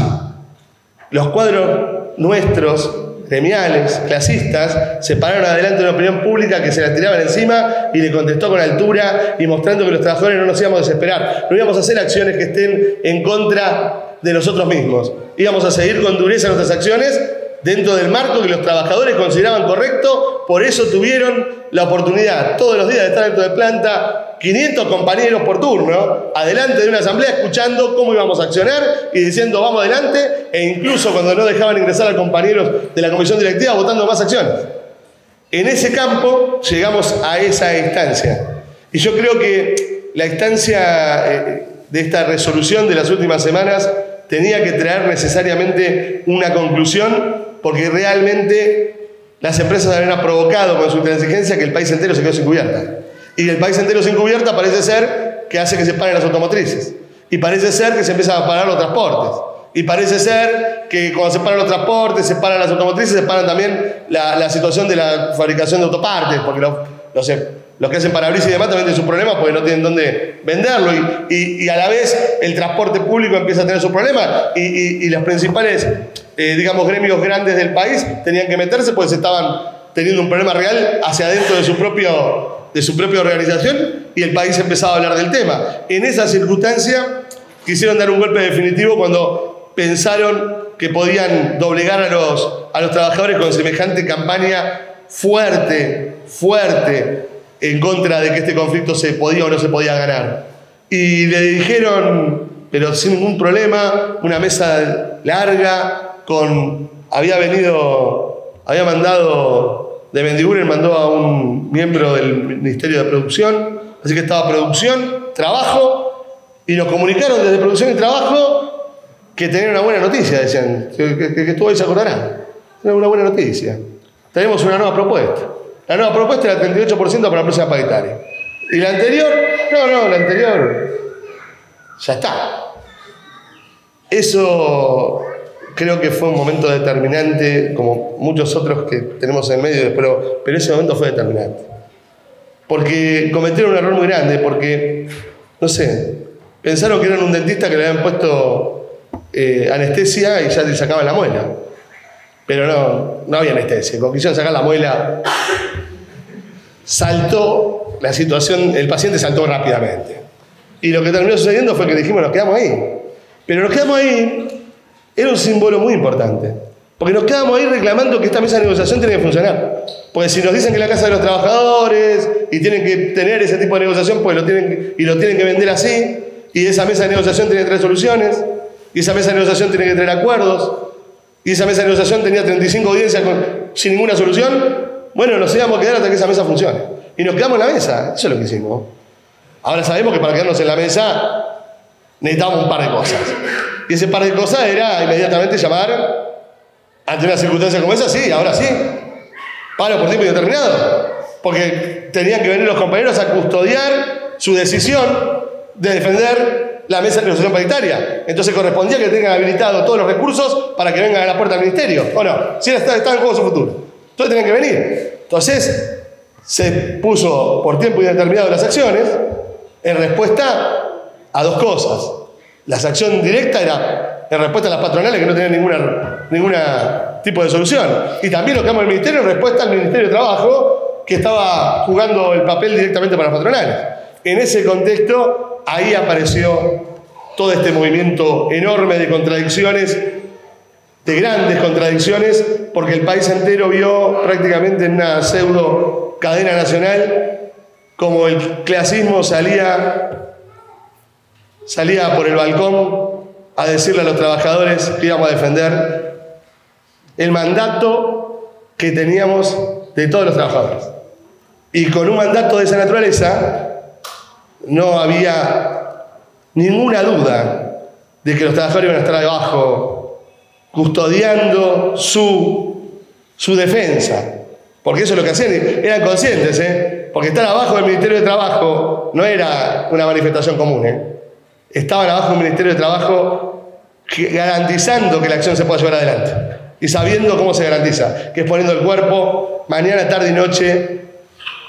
Los cuadros nuestros, gremiales, clasistas, se pararon adelante de una opinión pública que se la tiraban encima y le contestó con altura y mostrando que los trabajadores no nos íbamos a desesperar. No íbamos a hacer acciones que estén en contra de nosotros mismos. Íbamos a seguir con dureza nuestras acciones dentro del marco que los trabajadores consideraban correcto, por eso tuvieron la oportunidad todos los días de estar dentro de planta, 500 compañeros por turno, adelante de una asamblea escuchando cómo íbamos a accionar y diciendo vamos adelante, e incluso cuando no dejaban ingresar a compañeros de la comisión directiva votando más acciones. En ese campo llegamos a esa instancia. Y yo creo que la instancia eh, de esta resolución de las últimas semanas tenía que traer necesariamente una conclusión porque realmente las empresas habían provocado con su intransigencia que el país entero se quedó sin cubierta. Y el país entero sin cubierta parece ser que hace que se paren las automotrices. Y parece ser que se empiezan a parar los transportes. Y parece ser que cuando se paran los transportes, se paran las automotrices, se paran también la, situación de la fabricación de autopartes, porque los que hacen parabrisas y demás también tienen sus problemas porque no tienen dónde venderlo. Y, a la vez el transporte público empieza a tener sus problemas. Y, los principales eh, digamos, gremios grandes del país tenían que meterse porque se estaban teniendo un problema real hacia adentro de su, propio, de su propia organización y el país empezaba a hablar del tema. En esa circunstancia quisieron dar un golpe definitivo cuando pensaron que podían doblegar a los, a los trabajadores con semejante campaña fuerte, fuerte, en contra de que este conflicto se podía o no se podía ganar. Y le dijeron, pero sin ningún problema, una mesa larga, con, había venido, había mandado, de Mendiguren mandó a un miembro del Ministerio de Producción, así que estaba producción, trabajo, y nos comunicaron desde producción y trabajo que tenían una buena noticia, decían, que, tú ahí se acordarán. Una buena noticia. Tenemos una nueva propuesta. La nueva propuesta era el 38% para la próxima paritaria. Y la anterior, no, no, la anterior, ya está. Eso creo que fue un momento determinante, como muchos otros que tenemos en medio, pero, pero ese momento fue determinante. Porque cometieron un error muy grande, porque, no sé, pensaron que eran un dentista que le habían puesto eh, anestesia y ya le sacaban la muela. Pero no, no había anestesia. Cuando quisieron sacar la muela, saltó la situación, el paciente saltó rápidamente. Y lo que terminó sucediendo fue que dijimos, nos quedamos ahí. Pero nos quedamos ahí era un símbolo muy importante. Porque nos quedamos ahí reclamando que esta mesa de negociación tiene que funcionar. Porque si nos dicen que la casa de los trabajadores y tienen que tener ese tipo de negociación, pues lo tienen, y lo tienen que vender así, y esa mesa de negociación tiene que traer soluciones, y esa mesa de negociación tiene que traer acuerdos, y esa mesa de negociación tenía 35 audiencias sin ninguna solución, bueno, nos íbamos a quedar hasta que esa mesa funcione. Y nos quedamos en la mesa, eso es lo que hicimos. Ahora sabemos que para quedarnos en la mesa necesitamos un par de cosas. Y ese par de cosas era inmediatamente llamar, ante una circunstancia como esa, sí, ahora sí, paro por tiempo indeterminado. Porque tenían que venir los compañeros a custodiar su decisión de defender la mesa de negociación paritaria. Entonces correspondía que tengan habilitado todos los recursos para que vengan a la puerta del ministerio. ¿O no? Si está, está en juego su futuro. Entonces tenían que venir. Entonces se puso por tiempo indeterminado las acciones en respuesta a dos cosas. La acción directa era en respuesta a las patronales que no tenían ninguna, ninguna tipo de solución. Y también lo que llama el Ministerio en respuesta al Ministerio de Trabajo, que estaba jugando el papel directamente para las patronales. En ese contexto, ahí apareció todo este movimiento enorme de contradicciones, de grandes contradicciones, porque el país entero vio prácticamente en una pseudo cadena nacional como el clasismo salía, salía por el balcón a decirle a los trabajadores que íbamos a defender el mandato que teníamos de todos los trabajadores. Y con un mandato de esa naturaleza no había ninguna duda de que los trabajadores iban a estar abajo custodiando su, su defensa. Porque eso es lo que hacían, eran conscientes, ¿eh? porque estar abajo del Ministerio de Trabajo no era una manifestación común. ¿eh? Estaban abajo del Ministerio de Trabajo garantizando que la acción se pueda llevar adelante y sabiendo cómo se garantiza, que es poniendo el cuerpo mañana, tarde y noche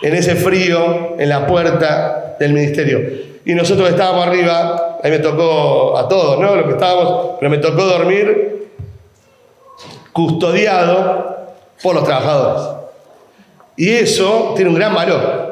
en ese frío en la puerta del ministerio. Y nosotros estábamos arriba, ahí me tocó a todos, ¿no? Los que estábamos, pero me tocó dormir custodiado por los trabajadores. Y eso tiene un gran valor.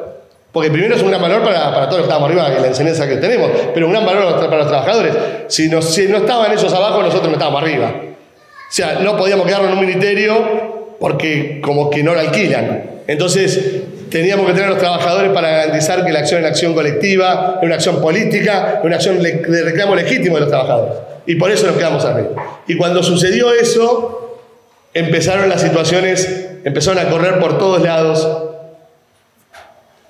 Porque primero es un gran valor para, para todos los que estamos arriba, en la enseñanza que tenemos, pero un gran valor para los trabajadores. Si, si no estaban ellos abajo, nosotros no estábamos arriba. O sea, no podíamos quedarnos en un ministerio porque como que no lo alquilan. Entonces, teníamos que tener a los trabajadores para garantizar que la acción es una acción colectiva, es una acción política, es una acción de reclamo legítimo de los trabajadores. Y por eso nos quedamos arriba. Y cuando sucedió eso, empezaron las situaciones, empezaron a correr por todos lados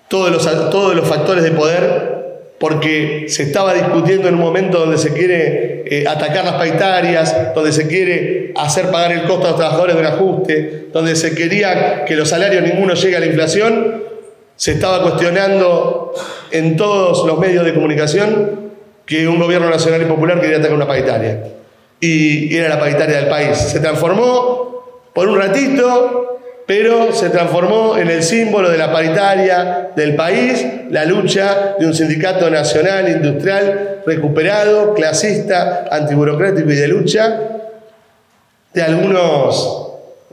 todos los, todos los factores de poder porque se estaba discutiendo en un momento donde se quiere eh, atacar las paritarias, donde se quiere hacer pagar el costo a los trabajadores de un ajuste, donde se quería que los salarios ninguno llegue a la inflación, se estaba cuestionando en todos los medios de comunicación que un gobierno nacional y popular quería atacar una paritaria. Y era la paritaria del país. Se transformó por un ratito pero se transformó en el símbolo de la paritaria del país, la lucha de un sindicato nacional, industrial, recuperado, clasista, antiburocrático y de lucha de algunos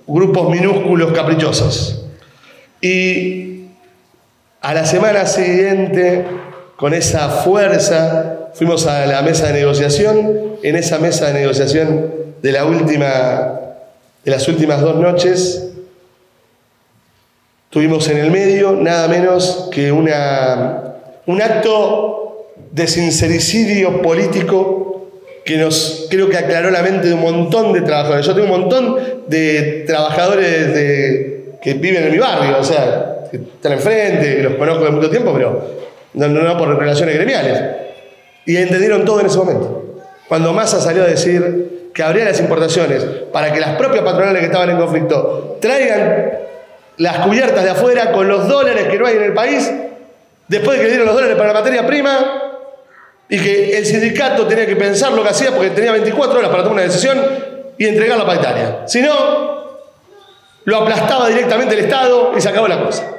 grupos minúsculos caprichosos. Y a la semana siguiente, con esa fuerza, fuimos a la mesa de negociación. En esa mesa de negociación de, la última, de las últimas dos noches, Tuvimos en el medio nada menos que una, un acto de sincericidio político que nos creo que aclaró la mente de un montón de trabajadores. Yo tengo un montón de trabajadores que viven en mi barrio, o sea, que están enfrente, que los conozco de mucho tiempo, pero no, no por relaciones gremiales. Y entendieron todo en ese momento. Cuando Massa salió a decir que abría las importaciones para que las propias patronales que estaban en conflicto traigan las cubiertas de afuera con los dólares que no hay en el país, después de que le dieron los dólares para la materia prima, y que el sindicato tenía que pensar lo que hacía porque tenía 24 horas para tomar una decisión y entregar la paritaria. Si no, lo aplastaba directamente el Estado y se acabó la cosa.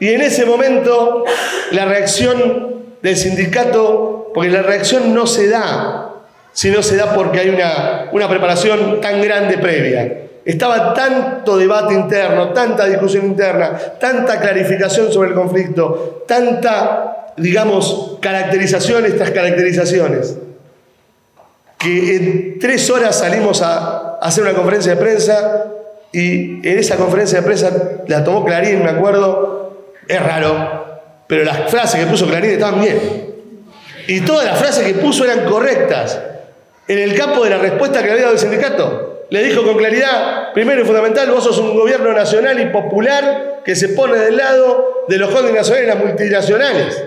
Y en ese momento la reacción del sindicato, porque la reacción no se da, sino se da porque hay una, una preparación tan grande previa. Estaba tanto debate interno, tanta discusión interna, tanta clarificación sobre el conflicto, tanta, digamos, caracterización, estas caracterizaciones, que en tres horas salimos a hacer una conferencia de prensa y en esa conferencia de prensa la tomó Clarín, me acuerdo, es raro, pero las frases que puso Clarín estaban bien. Y todas las frases que puso eran correctas en el campo de la respuesta que había dado el sindicato. Le dijo con claridad, primero y fundamental, vos sos un gobierno nacional y popular que se pone del lado de los holdings nacionales y las multinacionales.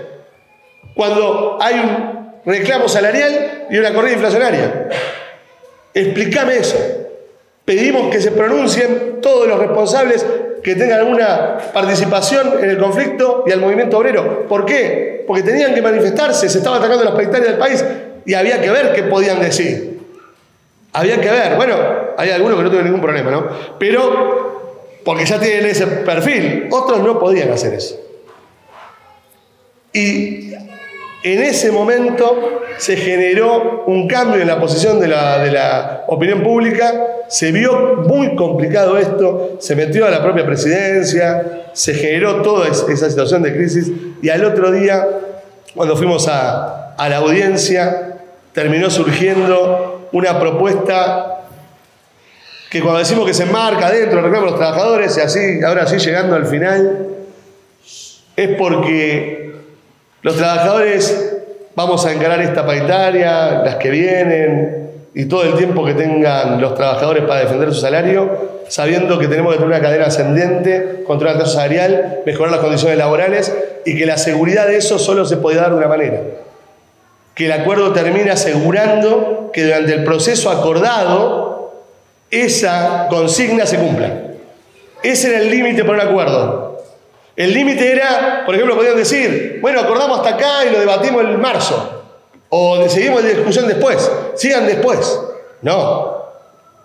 Cuando hay un reclamo salarial y una corrida inflacionaria. Explícame eso. Pedimos que se pronuncien todos los responsables que tengan alguna participación en el conflicto y al movimiento obrero. ¿Por qué? Porque tenían que manifestarse, se estaba atacando las paritarias del país y había que ver qué podían decir. Había que ver, bueno, hay algunos que no tuvieron ningún problema, ¿no? Pero, porque ya tienen ese perfil, otros no podían hacer eso. Y en ese momento se generó un cambio en la posición de la, de la, opinión pública, se vio muy complicado esto, se metió a la propia presidencia, se generó toda esa situación de crisis y al otro día, cuando fuimos a, a la audiencia, terminó surgiendo una propuesta que cuando decimos que se enmarca dentro del reclamo de los trabajadores, y así, ahora sí llegando al final, es porque los trabajadores vamos a encarar esta paritaria, las que vienen, y todo el tiempo que tengan los trabajadores para defender su salario, sabiendo que tenemos que tener una cadena ascendente, controlar el tasa salarial, mejorar las condiciones laborales y que la seguridad de eso solo se puede dar de una manera. Que el acuerdo termine asegurando que durante el proceso acordado esa consigna se cumpla. Ese era el límite por un acuerdo. El límite era, por ejemplo, podían decir, bueno, acordamos hasta acá y lo debatimos en marzo. O seguimos la discusión después. Sigan después. No.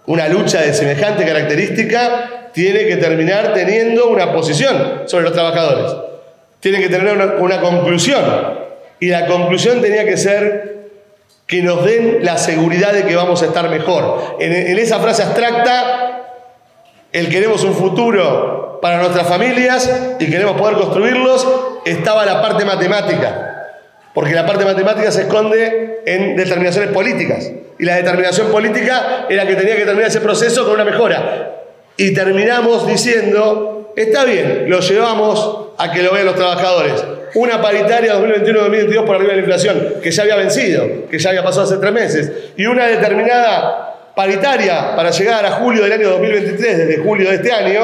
Una lucha de semejante característica tiene que terminar teniendo una posición sobre los trabajadores. Tiene que tener una, conclusión. Y la conclusión tenía que ser que nos den la seguridad de que vamos a estar mejor. En, en esa frase abstracta, el queremos un futuro para nuestras familias y queremos poder construirlos, estaba la parte matemática. Porque la parte matemática se esconde en determinaciones políticas. Y la determinación política era que tenía que terminar ese proceso con una mejora. Y terminamos diciendo, está bien, lo llevamos a que lo vean los trabajadores. Una paritaria 2021-2022 por arriba de la inflación, que ya había vencido, que ya había pasado hace tres meses. Y una determinada paritaria para llegar a julio del año 2023, desde julio de este año,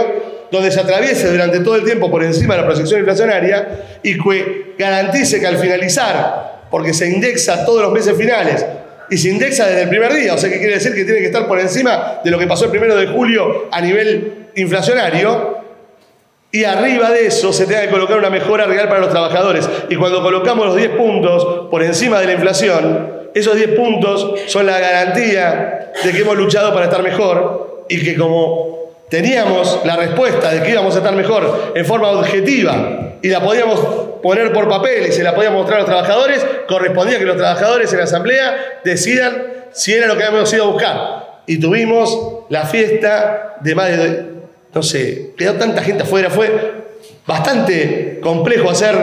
donde se atraviese durante todo el tiempo por encima de la proyección inflacionaria y que garantice que al finalizar, porque se indexa todos los meses finales, y se indexa desde el primer día, o sea que quiere decir que tiene que estar por encima de lo que pasó el primero de julio a nivel inflacionario, y arriba de eso se tenga que colocar una mejora real para los trabajadores. Y cuando colocamos los 10 puntos por encima de la inflación, esos 10 puntos son la garantía de que hemos luchado para estar mejor y que como teníamos la respuesta de que íbamos a estar mejor en forma objetiva y la podíamos poner por papel y se la podíamos mostrar a los trabajadores, correspondía que los trabajadores en la asamblea decidan si era lo que habíamos ido a buscar. Y tuvimos la fiesta de más de, sé, quedó tanta gente afuera, fue bastante complejo hacer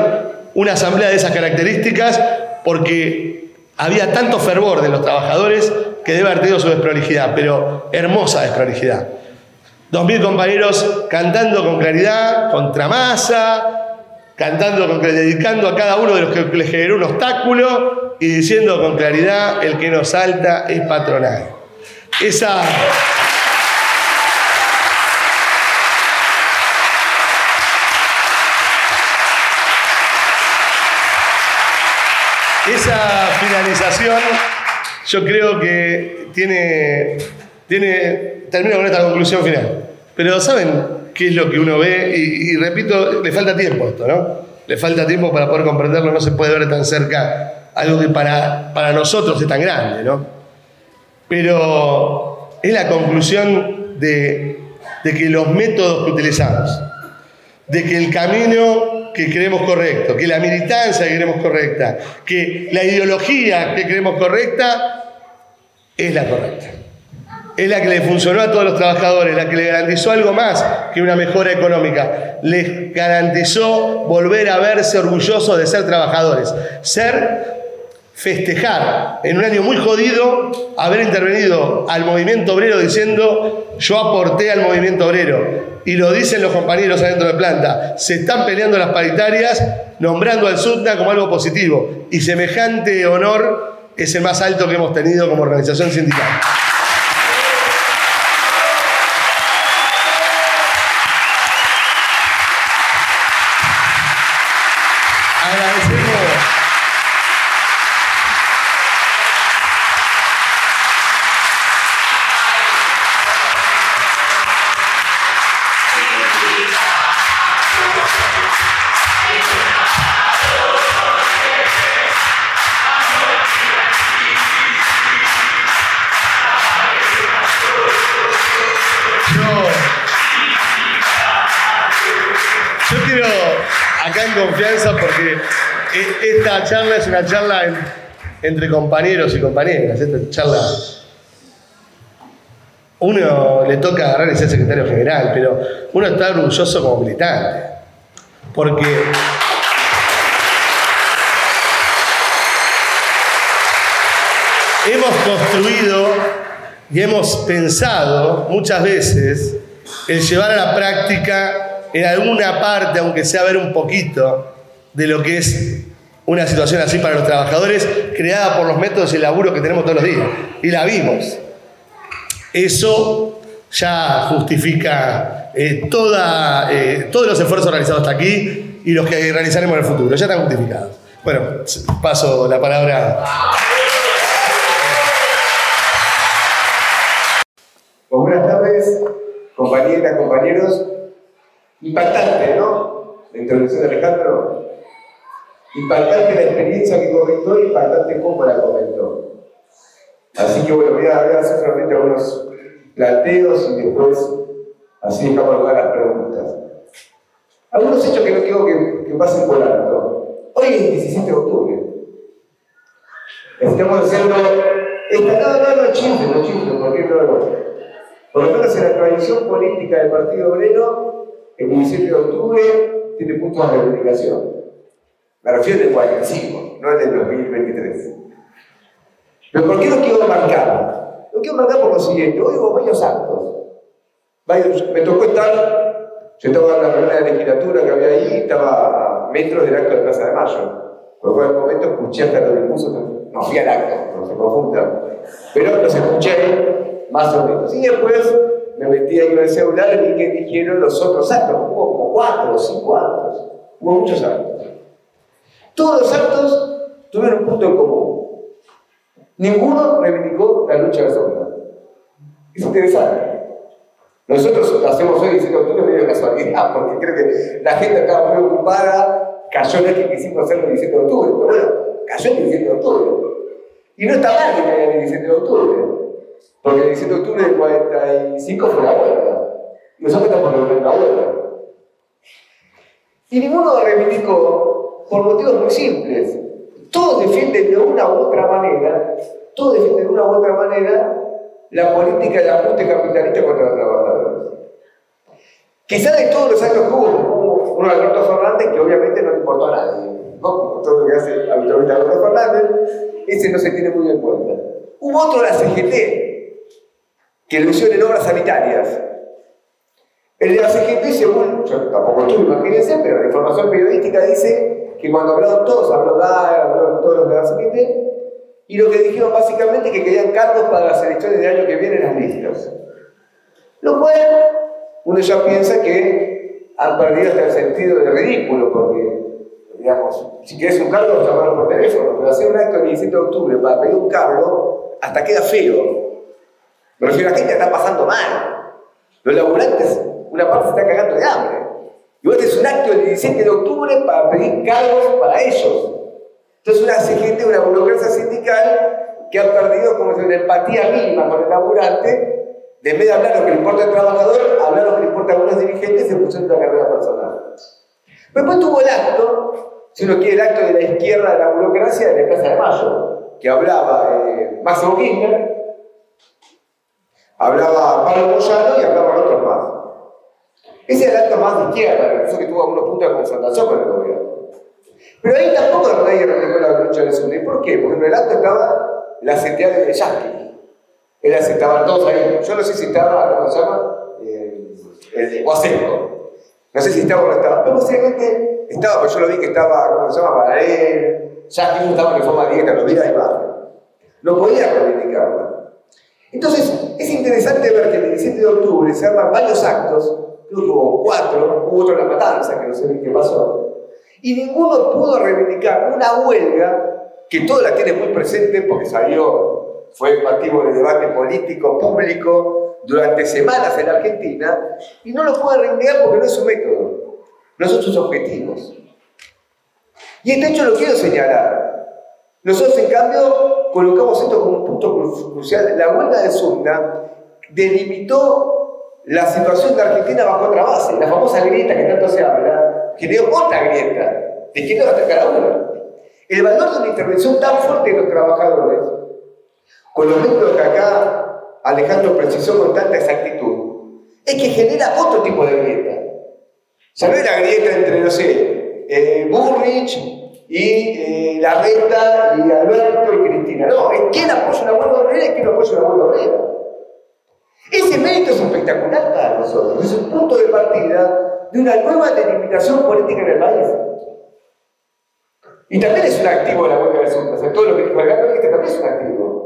una asamblea de esas características porque había tanto fervor de los trabajadores que debe haber tenido su desprolijidad, pero hermosa desprolijidad. Dos mil compañeros cantando con claridad, contra masa, cantando con dedicando a cada uno de los que les generó un obstáculo y diciendo con claridad, el que nos salta es patronal. Esa... Esa finalización yo creo que tiene, tiene termino con esta conclusión final. Pero ¿saben qué es lo que uno ve? Y, repito, le falta tiempo esto, ¿no? Le falta tiempo para poder comprenderlo, no se puede ver tan cerca algo que para, para nosotros es tan grande, ¿no? Pero es la conclusión de, de que los métodos que utilizamos, de que el camino que creemos correcto, que la militancia que creemos correcta, que la ideología que creemos correcta, es la correcta es la que le funcionó a todos los trabajadores, la que le garantizó algo más que una mejora económica. Les garantizó volver a verse orgullosos de ser trabajadores, ser festejar en un año muy jodido haber intervenido al movimiento obrero diciendo yo aporté al movimiento obrero. Y lo dicen los compañeros adentro de planta. Se están peleando las paritarias nombrando al SUTNA como algo positivo. Y semejante honor es el más alto que hemos tenido como organización sindical. Esta charla es una charla entre compañeros y compañeras. Esta charla. Uno le toca agarrar y ser secretario general, pero uno está orgulloso como militante. Porque. hemos construido y hemos pensado muchas veces el llevar a la práctica en alguna parte, aunque sea ver un poquito, de lo que es una situación así para los trabajadores, creada por los métodos y laburo que tenemos todos los días. Y la vimos. Eso ya justifica eh, toda, eh, todos los esfuerzos realizados hasta aquí y los que realizaremos en el futuro. Ya están justificados. Bueno, paso la palabra. Pues buenas tardes, compañeras, compañeros. Impactante, ¿no? La introducción de Alejandro. Impactante la experiencia que comentó, impactante cómo la comentó. Así que bueno, voy a, hacer solamente algunos planteos y después así dejamos lugar a las preguntas. Algunos hechos que no quiero que, que pasen por alto. Hoy es 17 de octubre. Estamos haciendo. Esta, no, no, no chifle, no chifle, porque no, por lo menos en la tradición política del Partido Obrero, el 17 de octubre tiene puntos de reivindicación. Me refiero del 45, no del 2023. Pero ¿por qué lo quiero marcar? Lo quiero marcar por lo siguiente. Hoy hubo varios actos. me tocó estar, yo estaba en la primera legislatura que había ahí, estaba a metros del acto de Plaza de Mayo. Por el momento escuché hasta los discursos, no fui al acto, no se confunda. Pero los escuché más o menos. Y después me metí ahí en el celular y vi que dijeron los otros actos. Hubo como cuatro o cinco actos. Hubo muchos actos. Todos los actos tuvieron un punto en común. Ninguno reivindicó la lucha de la sombra. Es interesante. Nosotros hacemos hoy 17 de octubre medio casualidad, porque creo que la gente estaba muy ocupada, cayó en el que quisimos hacer el 17 de octubre, pero bueno, cayó el 17 de octubre. Y no está mal que caiga el 17 de octubre. Porque el 17 de octubre del 45 fue la huelga. Nosotros estamos en la huelga. Y ninguno reivindicó por motivos muy simples. Todos defienden de una u otra manera, todos defienden de una u otra manera la política de ajuste capitalista contra los trabajadores. Quizás de todos los años que hubo, uno Alberto Fernández, que obviamente no le importó a nadie, ¿no? todo lo que hace habitualmente Alberto Fernández, ese no se tiene muy en cuenta. Hubo otro de la CGT, que lo hicieron en obras sanitarias. El de la CGT, según, yo tampoco estuve, imagínense, pero la información periodística dice que cuando hablaron todos, habló Dar, hablaron todos los de la CGT, y lo que dijeron básicamente es que querían cargos para las elecciones del año que viene en las listas. Lo cual uno ya piensa que han perdido hasta el sentido del ridículo, porque, digamos, si quieres un cargo, llamarlo por teléfono, pero hacer un acto el 17 de octubre para pedir un cargo, hasta queda feo. Pero si la gente está pasando mal, los laburantes, una parte se está cagando de hambre. Y vos tenés un acto el 17 de octubre para pedir cargos para ellos. Entonces una CGT, una burocracia sindical que ha perdido como una empatía mínima con el laburante, de vez de hablar lo que le importa al trabajador, hablar lo que le importa a algunos dirigentes, se puso en una carrera personal. Después tuvo el acto, si uno quiere el acto de la izquierda de la burocracia de la Plaza de Mayo, que hablaba eh, Máximo Kirchner, Hablaba Pablo Moyano y hablaban otros más. Ese era el acto más de izquierda, eso que tuvo algunos puntos de confrontación con el gobierno. Pero ahí tampoco nadie reivindicó la lucha del SUNY. ¿Por qué? Porque en el acto estaba la CTA de Yankee. estaban todos ahí. Yo no sé si estaba, ¿cómo se llama? Eh, el de Guaseco. No sé si estaba o no estaba. Pero posiblemente estaba, pero yo lo vi que estaba, ¿cómo se llama? Balaguer. Yankee no estaba en forma directa, lo vi la imagen. No podía reivindicarla. Entonces, es interesante ver que el 17 de octubre se arman varios actos, creo hubo cuatro, hubo otro en la matanza, que no sé bien qué pasó, y ninguno pudo reivindicar una huelga que toda la tiene muy presente porque salió, fue motivo de debate político, público, durante semanas en Argentina, y no lo puede reivindicar porque no es su método, no son sus objetivos. Y este hecho lo quiero señalar. Nosotros, en cambio, colocamos esto como un punto crucial. La huelga de Sunda delimitó la situación de Argentina bajo otra base. La famosa grieta que tanto se habla generó otra grieta. ¿De quién va a cada uno? El valor de una intervención tan fuerte de los trabajadores, con los métodos que acá Alejandro precisó con tanta exactitud, es que genera otro tipo de grieta. Ya no es la grieta entre, no sé, eh, y eh, la renta y Alberto y Cristina. No, es quién apoya una huelga obrera y quién apoya una huelga obrera. Ese mérito es espectacular para nosotros, es un punto de partida de una nueva delimitación política en el país. Y también es un activo la huelga del sur, o sea, todo lo que dijo el este también es un activo.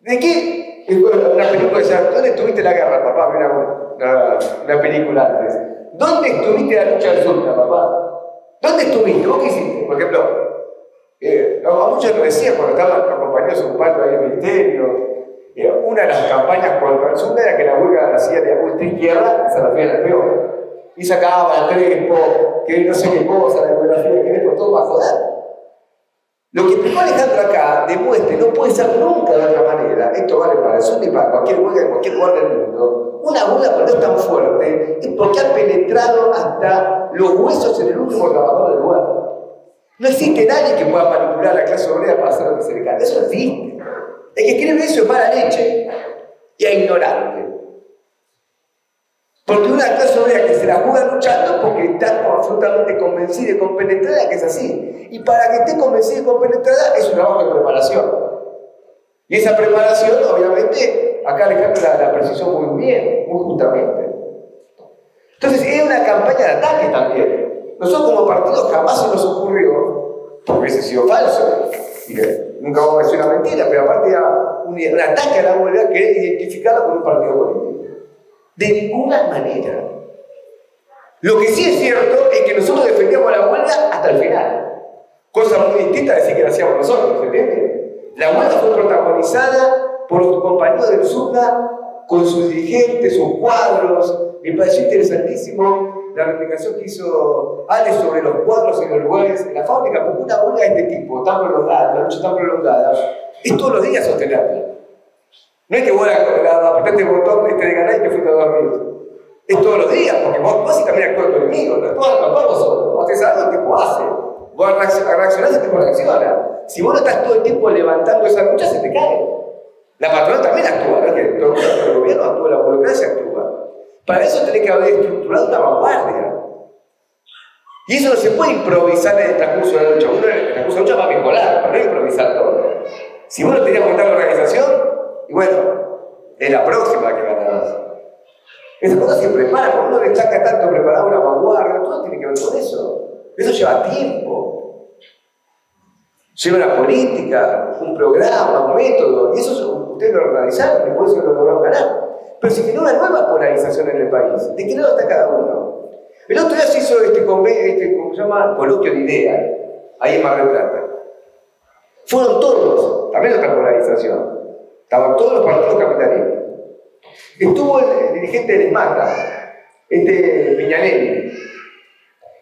¿De qué? Una película decía, ¿dónde estuviste la guerra, papá? Una, una película antes. ¿Dónde estuviste la lucha del sur, papá? ¿Dónde estuviste? ¿Vos qué hiciste? Por ejemplo, eh, a muchos nos decían cuando estaban los compañeros ocupando ahí el ministerio, eh, una de las campañas contra el sur era que la huelga la hacía de ultra izquierda, esa la hacía el peor. Y sacaba al Crespo, que no sé qué cosa, la demografía de Crespo, todo para joder. Lo que explicó Alejandro acá demuestra, no puede ser nunca de otra manera, esto vale para el sur y para cualquier huelga en cualquier lugar del mundo, una huelga cuando es tan fuerte es porque ha penetrado hasta los huesos en el último trabajador del lugar. No existe nadie que pueda manipular a la clase obrera para hacer lo que se le cante. Eso existe. El que escribe eso es mala leche y es ignorante. Porque una clase obrera que se la juega luchando porque está absolutamente convencida y compenetrada que es así. Y para que esté convencida y compenetrada es un trabajo de preparación. Y esa preparación, obviamente, acá Alejandro la, la precisó muy bien, muy justamente. Entonces, es una campaña de ataque también. Nosotros como partido jamás se nos ocurrió, porque ese sido falso, nunca vamos a decir una mentira, pero aparte era un, ataque a la huelga que identificarla con un partido político. De ninguna manera. Lo que sí es cierto es que nosotros defendíamos la huelga hasta el final. Cosa muy distinta a decir que la hacíamos nosotros, ¿se? La huelga fue protagonizada por los compañeros del SUNA con sus dirigentes, sus cuadros. Me pareció interesantísimo la replicación que hizo Alex sobre los cuadros en los lugares en la fábrica, porque una huelga de este tipo, tan prolongada, una lucha tan prolongada, es todos los días sostenerla. No es que vos apretaste el botón este de ganar y te fuiste a dormir. Es todos los días, porque vos, vos también actúas conmigo, no actúas vos solo. Vos te sabes lo que el tipo hace. Vos reaccionás, el tipo reacciona. Si vos no estás todo el tiempo levantando esa lucha, se te cae. La patrona también actúa, ¿no? el gobierno actúa, la burocracia actúa. Para eso tenés que haber estructurado una vanguardia. Y eso no se puede improvisar en el transcurso de la lucha. Uno en el transcurso de la lucha va a mejorar, para no improvisar todo. Si vos no tenías montar la organización, y bueno, es la próxima que ganarás. Esa cosa se prepara, cuando uno destaca tanto preparar una vanguardia, todo tiene que ver con eso. Eso lleva tiempo. Lleva una política, un programa, un método, y eso ustedes lo organizaron y por eso lo lograron ganar. Pero se generó una nueva polarización en el país. ¿De qué lado está cada uno? El otro día se hizo este, este ¿cómo se llama? Coloquio de ideas, ahí en Mar del Plata. Fueron todos, también otra polarización. Estaban todos los partidos capitalistas. Estuvo el, dirigente del Mata, este Piñanelli,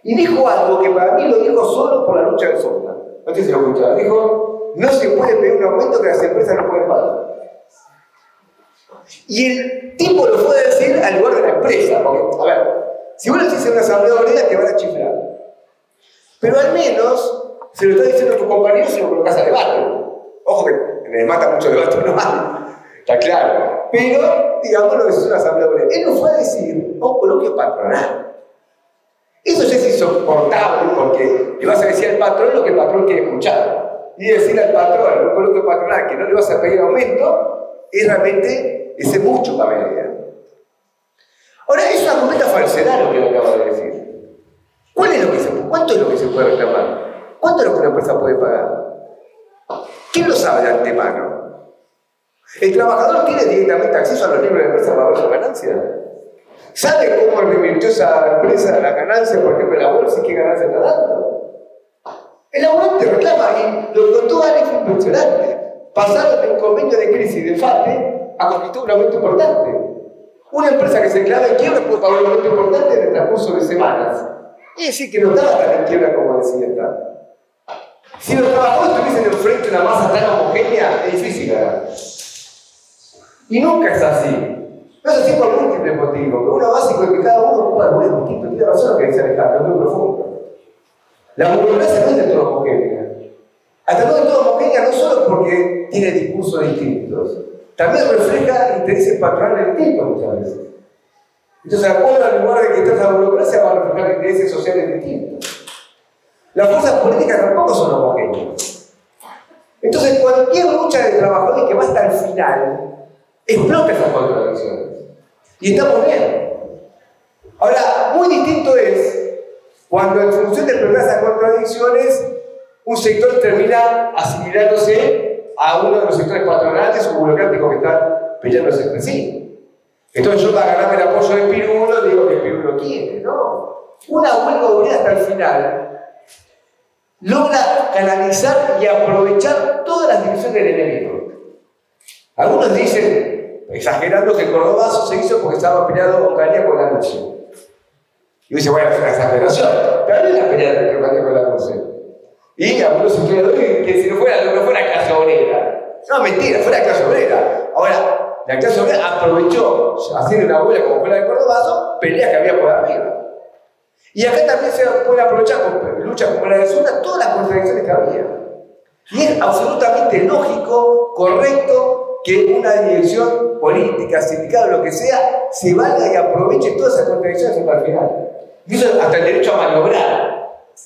y dijo algo que para mí lo dijo solo por la lucha del Sonda. No sé si lo escucharon. Dijo, no se puede pedir un aumento que las empresas no pueden pagar. Y el tipo lo a decir al lugar de la empresa, porque, a ver, si vos lo decís en una asamblea obrera te van a chiflar. Pero al menos se lo está diciendo a tu compañero si lo colocas a debate. Ojo que me mata mucho debate, no está claro. Pero, digamos, lo que es una asamblea obrera. Él nos fue a decir un coloquio patronal. Eso ya es insoportable porque le vas a decir al patrón lo que el patrón quiere escuchar. Y decirle al patrón, en un coloquio patronal, que no le vas a pedir aumento, es realmente ese mucho para media. Ahora, es una completa falsedad lo que le acabo de decir. ¿Cuál es lo que se, ¿Cuánto es lo que se puede reclamar? ¿Cuánto es lo que una empresa puede pagar? ¿Quién lo sabe de antemano? El trabajador tiene directamente acceso a los libros de empresa para ver su ganancia. ¿Sabe cómo revirtió esa empresa la ganancia, por ejemplo, en la bolsa y qué ganancia está dando? El laborante reclama y lo contó Alex impresionante. Pasaron del convenio de crisis de FATE a conquistar un aumento importante. Una empresa que se declara en quiebra puede pagar un aumento importante en el transcurso de semanas. Es decir, que no estaba tan en quiebra como decía esta. Si los trabajadores estuviesen enfrente de una masa tan homogénea, es difícil ganar. Y nunca es así. No es así por múltiples motivos, pero uno básico es que cada uno ocupa algo distinto. Tiene razón que dice Alejandro, es muy profundo. La burocracia no es de todo homogénea. Hasta no de todo homogénea no solo porque tiene discursos distintos, también refleja intereses patronales distintos muchas veces. Entonces, acuerdo en lugar de que esté la burocracia, va a reflejar intereses sociales distintos. Las fuerzas políticas tampoco son homogéneas. Entonces, cualquier lucha de trabajadores que va hasta el final, explota esas contradicciones. Y estamos bien. Ahora, muy distinto es cuando en función de explotar esas contradicciones, un sector termina asimilándose a uno de los sectores patronales o burocráticos que están peleándose entre sí. Entonces yo para ganarme el apoyo de Pirulo digo que Pirulo quiere, ¿no? Una huelga obrera hasta el final logra canalizar y aprovechar todas las divisiones del enemigo. Algunos dicen, exagerando, que el Cordobazo se hizo porque estaba peleado con Calia con la lucha. Y dice, bueno, es una exageración. Pero no es la pelea de Calia con la lucha. Y algunos historiadores que si no fuera, no fuera clase obrera. No, mentira, fuera clase obrera. Ahora, la clase obrera aprovechó, haciendo una huelga como fue la de Cordobazo, peleas que había por arriba. Y acá también se puede aprovechar con luchas como la de Zona todas las contradicciones que había. Y es absolutamente lógico, correcto, que una dirección política, sindical o lo que sea, se valga y aproveche todas esas contradicciones hasta el final. Y eso hasta el derecho a maniobrar.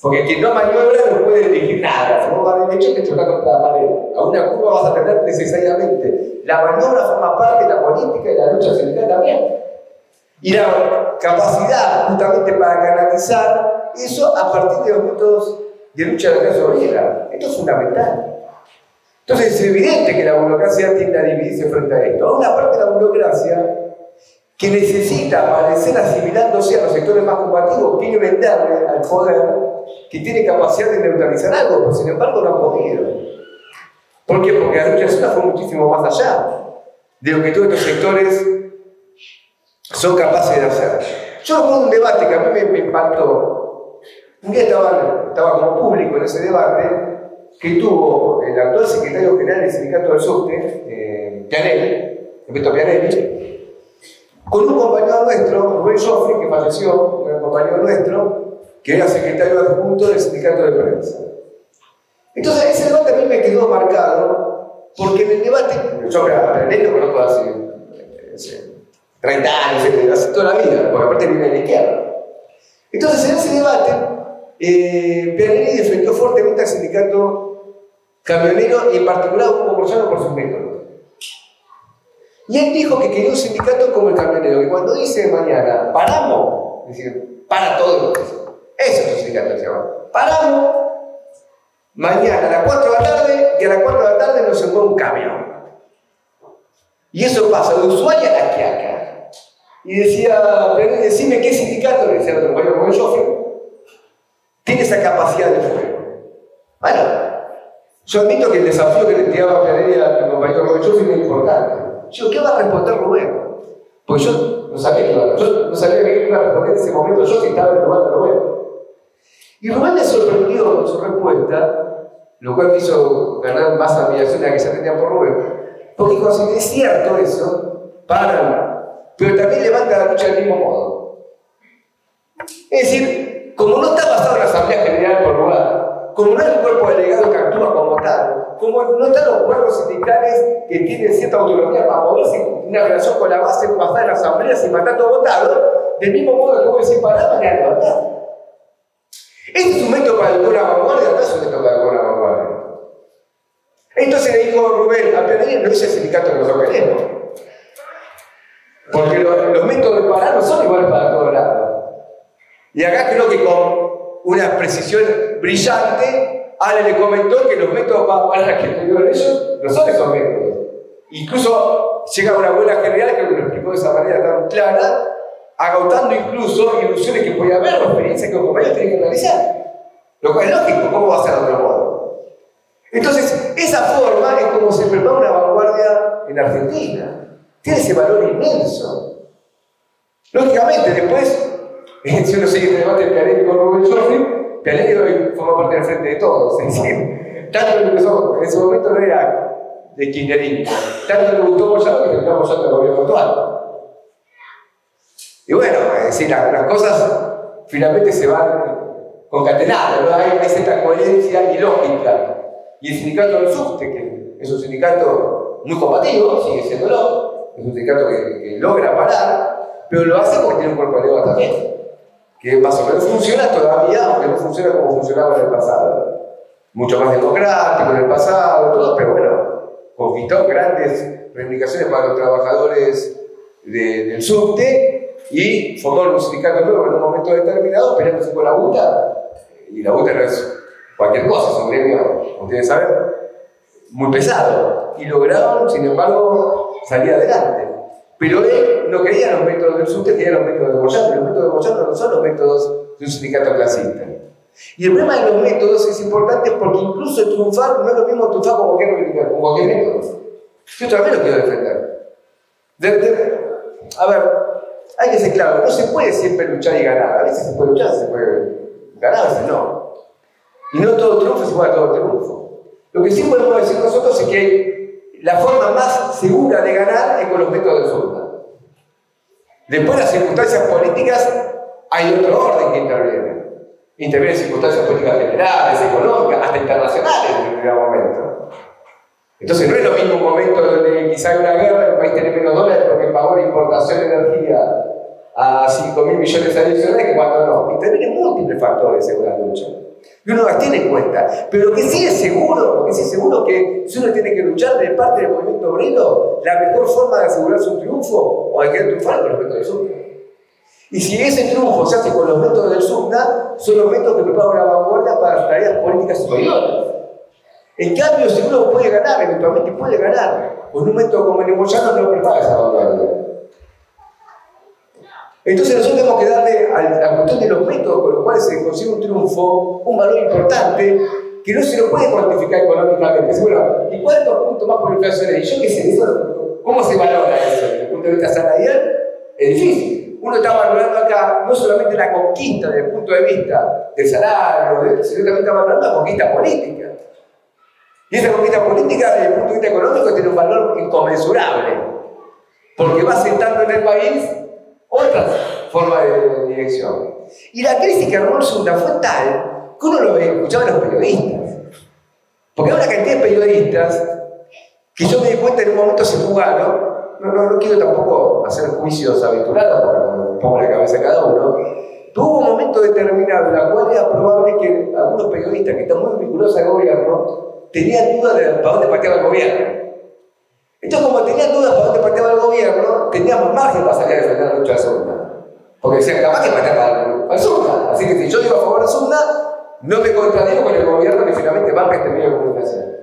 Porque quien no maniobra no puede elegir nada. Si vos vas derecho, te chocas contra la pared. A una curva vas a tener necesariamente. La maniobra forma parte de la política y la lucha sindical también. Y la capacidad justamente para canalizar eso a partir de los métodos de lucha de la clase obrera. Esto es fundamental. Entonces es evidente que la burocracia tiende a dividirse frente a esto. A una parte de la burocracia que necesita parecer asimilándose a los sectores más combativos, quiere venderle al poder que tiene capacidad de neutralizar algo, pero sin embargo no ha podido. ¿Por qué? Porque la lucha fue muchísimo más allá de lo que todos estos sectores son capaces de hacer. Yo recuerdo un debate que a mí me, impactó. Un día estaba, como público en ese debate que tuvo el actual secretario general del sindicato del subte, eh, Pianelli, Roberto Pianelli, con un compañero nuestro, Rubén Joffrey, que falleció, un compañero nuestro, que era secretario adjunto del sindicato de prensa. Entonces, ese debate a mí me quedó marcado, porque en el debate, yo a René lo conozco hace, 30 años, hace toda la vida, porque aparte viene de la izquierda. Entonces, en ese debate, eh, defendió fuertemente al sindicato camionero y en particular un proporcionado por sus métodos. Y él dijo que quería un sindicato como el camionero, que cuando dice mañana, paramos, es decir, para todo lo que eso es sindicato que se llama. Paramos mañana a las 4 de la tarde y a las 4 de la tarde nos entró un camión. Y eso pasa de Ushuaia a Quiaca. Y decía, decime qué sindicato, le decía otro compañero como yo, tiene esa capacidad de fuego. Bueno, yo admito que el desafío que le tiraba a al compañero como yo es importante. Yo, ¿qué va a responder Rubén? Pues yo no sabía que iba, yo no sabía que iba a responder en ese momento yo si estaba en el lugar de Rubén. Y Rubén le sorprendió con su respuesta, lo cual me hizo ganar más admiración la que se tenía por Rubén. Porque dijo es cierto eso, paran, pero también levanta la lucha del mismo modo. Es decir, como no está basado en la Asamblea General por lugar, como no es un cuerpo delegado que actúa como tal, como no están los cuerpos sindicales que tienen cierta autonomía para moverse en una relación con la base, pasar en la Asamblea sin mandato votado, del mismo modo que vos decís, pará, van a levantar. Es un método para alguna vanguardia, no es un método para alguna vanguardia. Entonces le dijo Rubén a Pedro, no es el sindicato que nosotros queremos. Porque los, métodos de parar no son iguales para todos lados. Y acá creo que con una precisión brillante, Ale le comentó que los métodos para parar que tuvieron ellos no son esos métodos. Incluso llega una buena general que lo explicó de esa manera tan clara, agotando incluso ilusiones que puede haber o experiencias que los compañeros tienen que realizar. Lo cual es lógico, ¿cómo va a ser de otro modo? Entonces, esa forma es como se prepara una vanguardia en Argentina. Tiene ese valor inmenso. Lógicamente, después, si uno sigue el debate de Pianelli con Rubén Joffrey, Pianelli hoy forma parte del frente de todos. Es decir, tanto que empezó, en ese momento no era de kirchnerismo, tanto le gustó Moyano que terminamos ya el gobierno actual. Y bueno, es decir, las, cosas finalmente se van concatenando, ¿no? hay, cierta coherencia y lógica. Y el sindicato del SUSTE, que es un sindicato muy combativo, sigue siéndolo, es un sindicato que, logra parar, pero lo hace porque tiene un cuerpo de también, que más o menos funciona todavía, aunque no funciona como funcionaba en el pasado. Mucho más democrático en el pasado, pero bueno, conquistó grandes reivindicaciones para los trabajadores del subte y formó un sindicato nuevo en un momento determinado, peleándose por la UTA. Y la UTA no es cualquier cosa, es un gremio, como ustedes saben, muy pesado. Y lograron, sin embargo, salir adelante. Pero él no quería los métodos del subte, quería los métodos de Moyano. Los métodos de Moyano no son los métodos de un sindicato clasista. Y el problema de los métodos es importante porque incluso triunfar no es lo mismo triunfar con con cualquier método. Yo también lo quiero defender. a ver, hay que ser claro, no se puede siempre luchar y ganar. A veces se puede luchar, se puede ganar, a veces no. Y no todo triunfo es igual a todo triunfo. Lo que sí podemos decir nosotros es que la forma más segura de ganar es con los métodos de surda. Después las circunstancias políticas hay otro orden que interviene intervienen circunstancias políticas generales, económicas, hasta internacionales en el primer momento. Entonces no es lo mismo un momento donde quizá hay una guerra, el país tiene menos dólares porque pagó la importación de energía a 5 mil millones adicionales que cuando no. Intervienen múltiples factores en una lucha. Y uno las tiene en cuenta. Pero que sí es seguro, lo que sí es seguro que si uno tiene que luchar de parte del movimiento obrero, la mejor forma de asegurar su triunfo o de querer triunfar con respecto al sur y si ese triunfo se hace con los métodos del SUNA, son los métodos que preparan la vanguardia para las tareas políticas superiores. En cambio, si uno puede ganar, eventualmente puede ganar, con un método como el Moyano no prepara esa vanguardia. Entonces nosotros tenemos que darle a la cuestión de los métodos con los cuales se consigue un triunfo un valor importante que no se lo puede cuantificar económicamente. ¿y cuántos puntos más por inflación Y yo qué sé, ¿cómo se valora eso desde el punto de vista salarial? Es difícil uno está valorando acá no solamente la conquista desde el punto de vista del salario, sino también está valorando la conquista política. Y esa conquista política, desde el punto de vista económico, tiene un valor inconmensurable, porque va sentando en el país otras formas de dirección. Y la crisis que armó el fue tal que uno lo escuchaba en los periodistas. Porque hay una cantidad de periodistas que yo me di cuenta en un momento se jugaron no, no, quiero tampoco hacer juicios aventurados, porque pongo la cabeza cada uno, pero hubo un momento determinado en el cual era probable que algunos periodistas que están muy vinculados al gobierno tenían dudas de para dónde pateaba el gobierno. Entonces, como tenían dudas para dónde pateaba el gobierno, teníamos margen para salir a la lucha de Zunda. Porque decían, capaz que pateaba al Zunda. Así que si yo digo a favor de Zunda, no me contradigo con el gobierno que finalmente banca este medio de comunicación.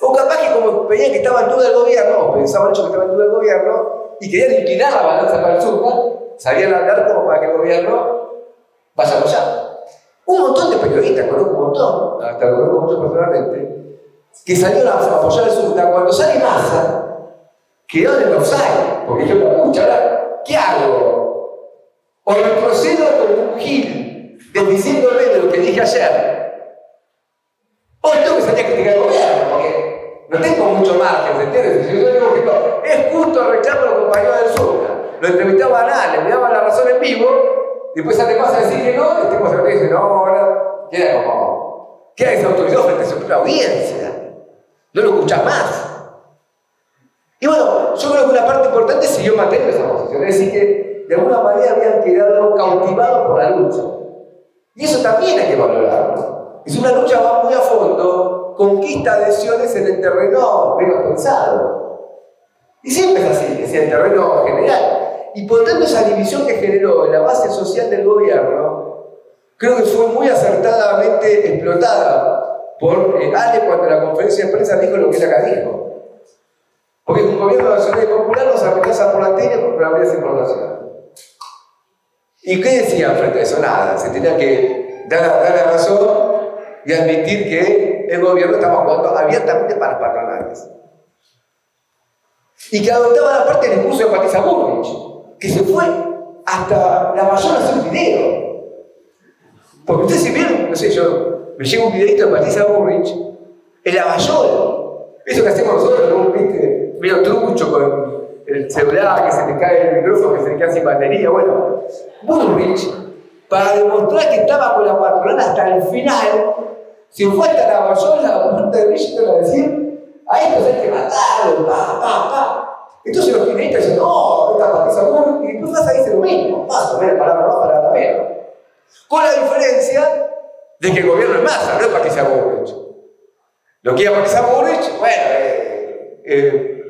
O capaz que como veían que estaba en duda el gobierno, o pensaban que estaba en duda el gobierno, y querían inclinar la balanza para el sur, sabían hablar como para que el gobierno vaya allá. Un montón de periodistas, conozco un montón, hasta lo conozco mucho personalmente, que salieron a apoyar al sur. Cuando sale masa, quedó en el offside, porque yo me escucho ahora, ¿qué hago? O retrocedo como un gil, desdiciéndole de lo que dije ayer. O tengo que salir a criticar al gobierno, porque no tengo mucho margen, ¿se entiende? Si yo digo que es justo el reclamo de los compañeros del sur. Lo entrevistaba a nada, le daban la razón en vivo, después sale más a decir que no, y el tipo se dice, no, ahora queda como, queda desautorizado frente a su propia audiencia. No lo escuchas más. Y bueno, yo creo que una parte importante siguió manteniendo esa posición, es decir, que de alguna manera habían quedado cautivados por la lucha. Y eso también hay que valorarlo. Es una lucha va muy a fondo conquista adhesiones en el terreno menos pensado. Y siempre es así, es el terreno general. Y por tanto esa división que generó en la base social del gobierno, creo que fue muy acertadamente explotada por eh, Ale cuando la conferencia de prensa dijo lo que ella acá dijo. Porque un gobierno nacional y popular nos amenaza por la tele por la información. ¿Y qué decían frente a eso? Nada, se tenía que dar, la razón y admitir que el gobierno estaba jugando abiertamente para patronales. Y que adoptaba la parte del discurso de Patricia Burrich, que se fue hasta la mayor a hacer un video. Porque ustedes se vieron, no sé, yo me llega un videito de Patricia Burrich en la mayor. Eso que hacemos nosotros, un viste, medio trucho con el celular, que se te cae el micrófono, que se te queda sin batería. Bueno, Burrich, para demostrar que estaba con la patronal hasta el final, si fue hasta la la puerta de Brígido a decir, a estos hay que matarlo, pa, pa, pa. Entonces los kirchneristas dicen, no, esta Patricia Burr, y después vas a decir lo mismo, más o menos, palabra más, palabra menos. De que es masa, no es para que sea Burrich. Lo que para que Burrich, bueno, eh, eh,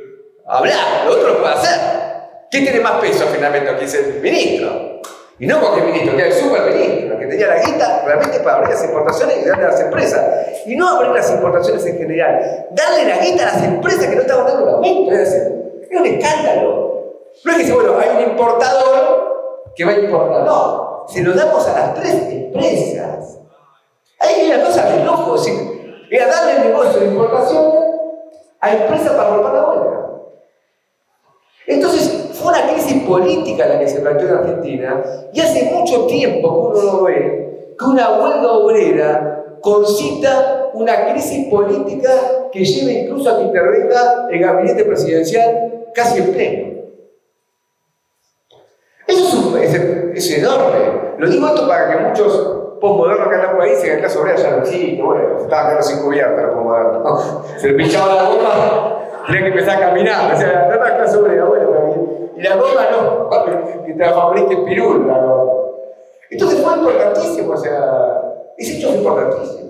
hablar, lo otro lo puede hacer. ¿Quién tiene más peso finalmente aquí es el ministro? Y no cualquier ministro, que es el superministro, que tenía la guita realmente para abrir las importaciones y darle a las empresas. Y no abrir las importaciones en general, darle la guita a las empresas que no estaban dando el aumento. Es decir, es un escándalo. No es que bueno, hay un importador que va a importar, no. Se lo damos a las tres empresas. Es decir, era darle el negocio de importación a empresas para romper la huelga. Entonces, fue una crisis política la que se planteó en Argentina y hace mucho tiempo que uno lo ve que una huelga obrera concita una crisis política que lleva incluso a que intervenga el gabinete presidencial casi en pleno. Eso es, enorme. Lo digo esto para que muchos postmodernos acá en el país, en el caso obrera ya no existe, bueno, estaba quedando sin cubierta los postmodernos. Se le pinchaba la goma, tenía que empezar a caminar, o sea, no era clase obrera, bueno, y la goma no, que te la pirul, la. Entonces fue importantísimo, o sea, ese hecho fue importantísimo.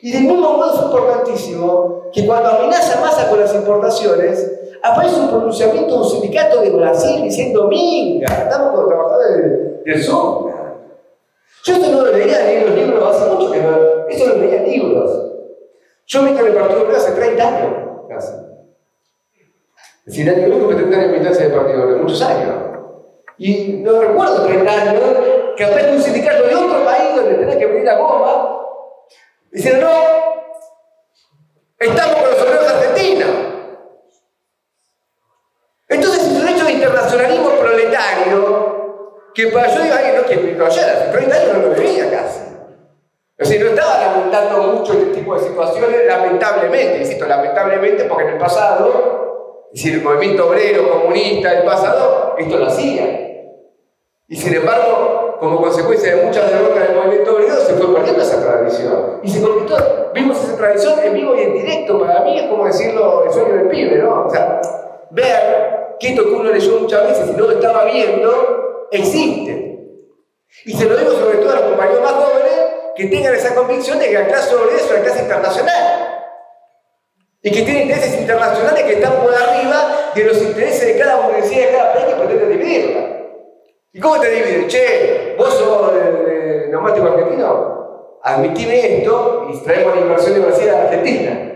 Y del mismo modo fue importantísimo que cuando amenaza Massa con las importaciones, aparece un pronunciamiento de un sindicato de Brasil diciendo, minga, estamos con los trabajadores del sur. Yo esto no lo leía en los libros, hace mucho que no, esto lo leía en libros. Yo me en el Partido Obrero hace 30 años, casi. Es decir, el único que tendrá en militancia de Partido Obrero, muchos años. Y no recuerdo 30 años que aparezca un sindicato de otro país donde tenés que pedir la goma, diciendo, no, estamos con los obreros de Argentina. Entonces es un hecho de internacionalismo proletario que para yo digo, alguien no que ayer, hace 30 años no lo veía casi. O sea, no estaba lamentando mucho este tipo de situaciones, lamentablemente, insisto, lamentablemente, porque en el pasado, es decir, el movimiento obrero, comunista del pasado, esto lo hacía. Y sin embargo, como consecuencia de muchas derrotas del movimiento obrero, se fue perdiendo esa tradición. Y se convirtió, vimos esa tradición en vivo y en directo. Para mí es como decirlo, el sueño del pibe, ¿no? O sea, ver que esto que uno leyó muchas veces y no lo estaba viendo, existe. Y se lo digo sobre todo a los compañeros más jóvenes que tengan esa convicción de que la clase obrera es una clase internacional. Y que tiene intereses internacionales que están por arriba de los intereses de cada universidad de cada país que pretende dividirla. ¿Y cómo te dividen? Che, vos sos neumático argentino, admitime esto y traemos la inversión de Brasil a Argentina.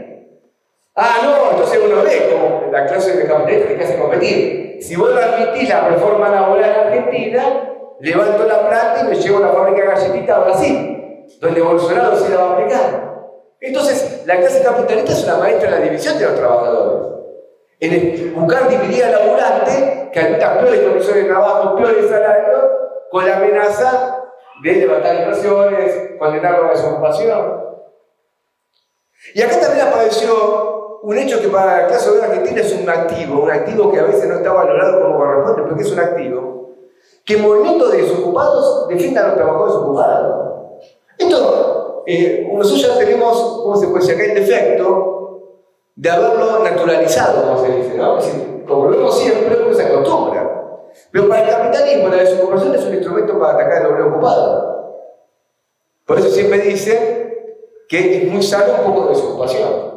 Ah, no, entonces uno ve como la clase de capitalistas que hace competir. Si vos no admitís la reforma laboral en Argentina, levanto la planta y me llevo la fábrica de galletitas a Brasil, donde Bolsonaro se la va a aplicar. Entonces, la clase capitalista es una maestra en la división de los trabajadores. En el buscar dividir al laburante que admita peores condiciones de trabajo, peores salarios, con la amenaza de levantar inversiones, condenarlo a la desocupación. Y acá también apareció un hecho que para la clase obrera argentina es un activo, un activo que a veces no está valorado como corresponde, porque es un activo, que el movimiento de desocupados defienda a los trabajadores ocupados. Esto, eh, nosotros ya tenemos, ¿cómo se puede decir? Acá el defecto de haberlo naturalizado, como se dice, ¿no? Es decir, como lo vemos siempre, uno se acostumbra. Pero para el capitalismo la desocupación es un instrumento para atacar al obrero ocupado. Por eso siempre dice que es muy sano un poco de desocupación.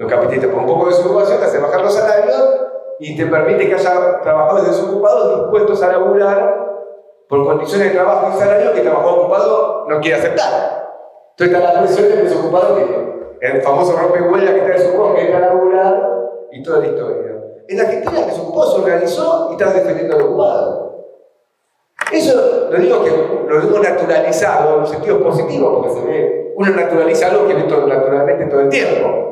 Los capitalistas con un poco de desocupación te hace bajar los salarios y te permite que haya trabajadores desocupados dispuestos a laburar por condiciones de trabajo y salario que el trabajador ocupado no quiere aceptar. Entonces está la presión del desocupado que el famoso rompehuelga que está desocupado, que está a laburar y toda la historia. En Argentina el desocupado se organizó y está defendiendo al ocupado. Eso lo digo que lo naturalizado en un sentido positivo, porque se ve, uno naturaliza algo que ve naturalmente todo el tiempo.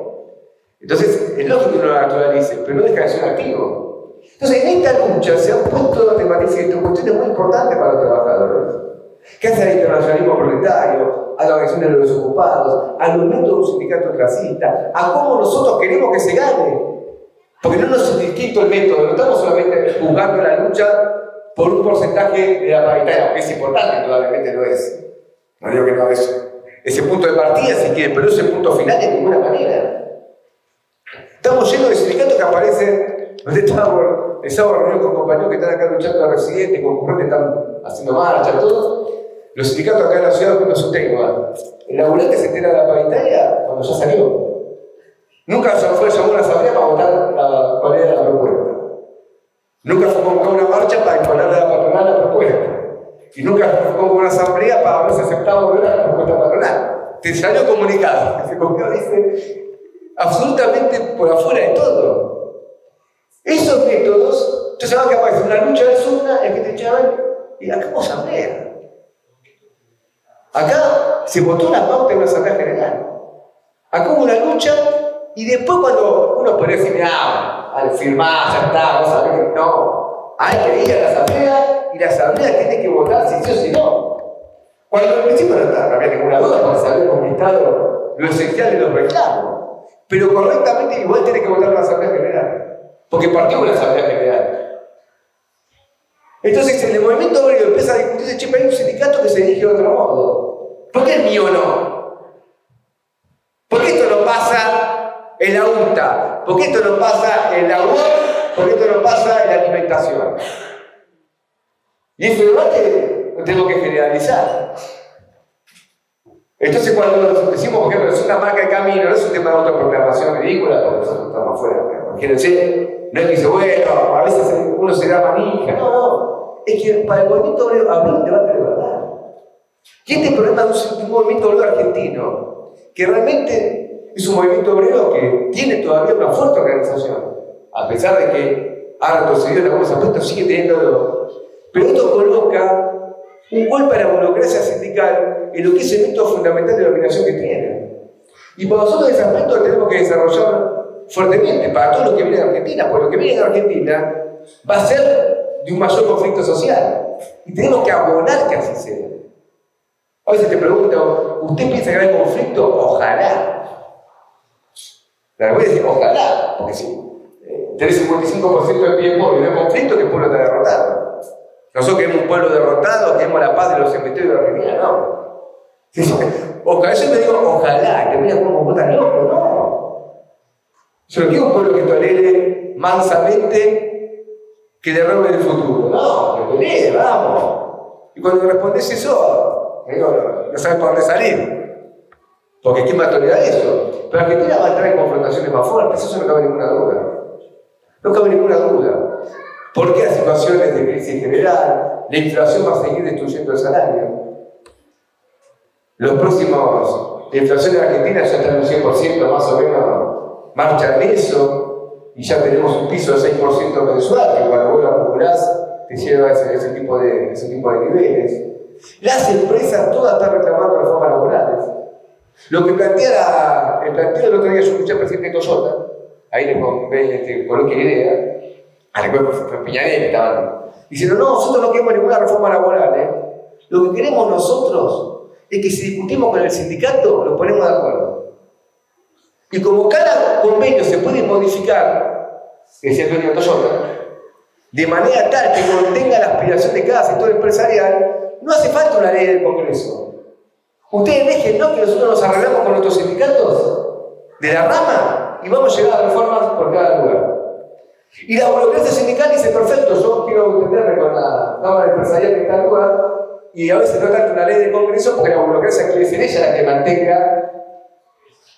Entonces, es lógico que uno lo naturalice, pero no deja de ser activo. Entonces, en esta lucha se han puesto tematizando cuestiones muy importantes para los trabajadores. ¿Qué hace el internacionalismo proletario? A la organización de los desocupados, al movimiento de un sindicato clasista, a cómo nosotros queremos que se gane. Porque no nos es distinto el método, no estamos solamente juzgando la lucha por un porcentaje de la paritaria, que es importante, probablemente no es. No digo que no es ese punto de partida, si quieren, pero no es el punto final de ninguna manera. Estamos llenos de sindicatos que aparecen, donde estamos, estamos reunidos con compañeros que están acá luchando a residentes, concurrentes, están haciendo marcha, todo. Los sindicatos acá en la ciudad no son tengo. El laburante se entera de la paritaria cuando ya salió. Nunca se fue a llamar a una asamblea para votar la, cuál era la propuesta. Nunca fue a convocar una marcha para imponerle a la patronal la propuesta. Y nunca fue a convocar una asamblea para ver si aceptaba o no la propuesta patronal. Te salió comunicado. Se copió, dice, absolutamente por afuera de todo. Esos métodos, tú sabes que aparece una lucha de zona, es que te echaban, y acá vamos a. Acá se votó una pauta en una asamblea general. Acá hubo una lucha y después cuando uno puede decir, ah, al firmar, ya está, vamos a ver, no. Hay que ir a la asamblea y la asamblea tiene que votar si sí o si no. Cuando al principio no, no había ninguna duda se había conquistado lo esencial de los reclamos. Pero correctamente igual tiene que votar la asamblea general. Porque partió una asamblea general. Entonces, en el movimiento obrero empieza a discutirse, che, pero hay un sindicato que se dirige de otro modo. ¿Por qué el mío no? ¿Por qué esto no pasa en la UNTA? ¿Por qué esto no pasa en la UOP? ¿Por qué esto no pasa en la alimentación? Y ese debate lo tengo que generalizar. Entonces, cuando decimos, por ejemplo, es una marca de camino, no es un tema de autoproclamación ridícula, porque nosotros estamos afuera. Imagínense, no es que dice, bueno, a veces uno se da manija. No, no. Es que para el movimiento obrero habría un debate de verdad. Y este problema de un movimiento obrero argentino, que realmente es un movimiento obrero que tiene todavía una fuerte organización, a pesar de que ha retrocedido en algunos aspectos, sigue teniendo. Pero esto coloca un golpe a la burocracia sindical en lo que es el método fundamental de la dominación que tiene. Y para nosotros ese aspecto tenemos que desarrollar fuertemente para todo lo que viene de Argentina, porque lo que viene de Argentina va a ser de un mayor conflicto social. Y tenemos que abonar que así sea. A veces te pregunto, ¿usted piensa que hay conflicto? Ojalá. La voy a decir, ojalá, porque eh, tenés 55% de tiempo y no hay conflicto, que el pueblo está derrotado. Nosotros queremos un pueblo derrotado, queremos la paz de los cementerios de Argentina, no. Ojalá, yo me digo, ojalá, que mira cómo votan loco, no. Yo no quiero un pueblo que tolere mansamente que le el futuro. No, que pelee, vamos. Y cuando respondes eso, digo, no sabes por dónde salir. Porque ¿quién va a tolerar eso? Pero Argentina va a entrar en confrontaciones más fuertes, eso no cabe ninguna duda. No cabe ninguna duda. Porque hay situaciones de crisis general, la inflación va a seguir destruyendo el salario. Los próximos, la inflación en Argentina ya está en un 100% más o menos, marcha en eso, y ya tenemos un piso de 6% mensual, que cuando vos lo acumulás te lleva a ese, tipo de, ese tipo de niveles. Las empresas todas están reclamando reformas laborales. Lo que plantea el planteo del otro día, yo escuché al presidente Toyota, ahí le este, coloqué la idea, a la fue Piñanel estaban diciendo, no, nosotros no queremos ninguna reforma laboral, ¿eh? Lo que queremos nosotros es que si discutimos con el sindicato, nos ponemos de acuerdo. Y como cada convenio se puede modificar, decía Antonio Toyota, de manera tal que contenga la aspiración de cada sector empresarial, no hace falta una ley del Congreso. Ustedes dejen, ¿no? Que nosotros nos arreglamos con nuestros sindicatos de la rama y vamos a llegar a reformas por cada lugar. Y la burocracia sindical dice, perfecto, yo quiero entenderme con la Cámara Empresarial está en lugar, y a veces no tanto una ley de Congreso, porque la burocracia quiere ser ella la que mantenga,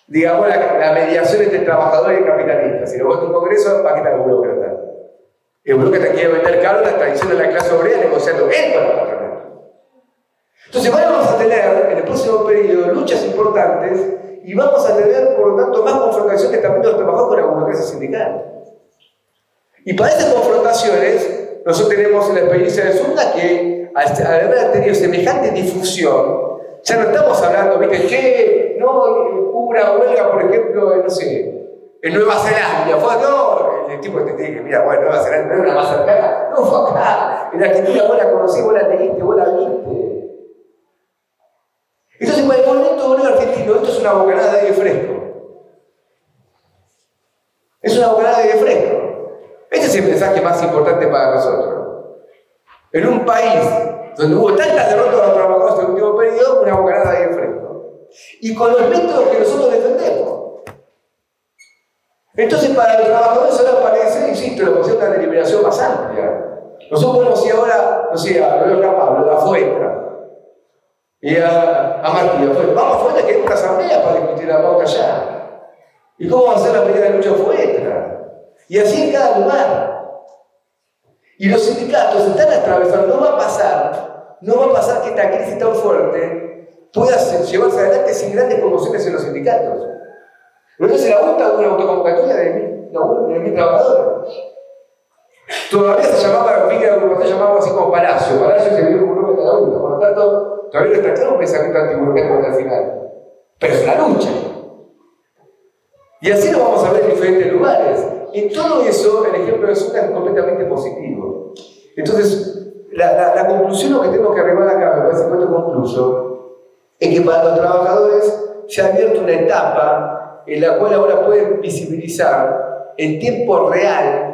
digamos, la, mediación entre trabajadores y capitalistas. Si lo vota un Congreso, ¿para qué está el burócrata? El burócrata quiere vender caro la tradición de la clase obrera negociando él con la. Entonces, vamos a tener en el próximo periodo luchas importantes y vamos a tener, por lo tanto, más confrontaciones también de los trabajadores con la burocracia sindical. Y para esas confrontaciones, nosotros tenemos la experiencia de Zunda que, al haber tenido semejante difusión, ya no estamos hablando, viste, che, no, hubo una huelga, por ejemplo, no sé, en Nueva Zelanda, fue no, el tipo te dice, mira, bueno, Nueva Zelanda no una más cercana, no fue acá, en Argentina vos la conocí, vos la leíste, vos la viste. Entonces, para el movimiento obrero argentino, esto es una bocanada de aire fresco. Es una bocanada de aire fresco. Ese es el mensaje más importante para nosotros. En un país donde hubo tantas derrotas a los trabajadores en el último periodo, una bocanada de fresco. Y con los métodos que nosotros defendemos. Entonces, para los trabajadores ahora parece, insisto, la posición de una deliberación más amplia. Nosotros podemos ir ahora, no sé, a lo de Pablo, la fuerza. y a, a Martí afuera. Vamos afuera que hay una asamblea para discutir la pauta allá. ¿Y cómo va a ser la medida de lucha afuera? Y así en cada lugar. Y los sindicatos están atravesando, no va a pasar, no va a pasar que esta crisis tan fuerte pueda llevarse adelante sin grandes conmociones en los sindicatos. Entonces la gusta una autoconvocatoria de mil, no, de mil trabajadores. Todavía se llamaba, de agrupación se llamaba así como Palacio. Palacio se vivió un nombre cada uno. Por lo tanto, todavía no está claro un pensamiento antiburocrático hasta el final. Pero es una lucha. Y así lo vamos a ver en diferentes lugares. En todo eso, el ejemplo de Zucca es completamente positivo. Entonces, la, la, la conclusión que tengo que arribar acá, me parece que esto concluyo, es que para los trabajadores se ha abierto una etapa en la cual ahora pueden visibilizar en tiempo real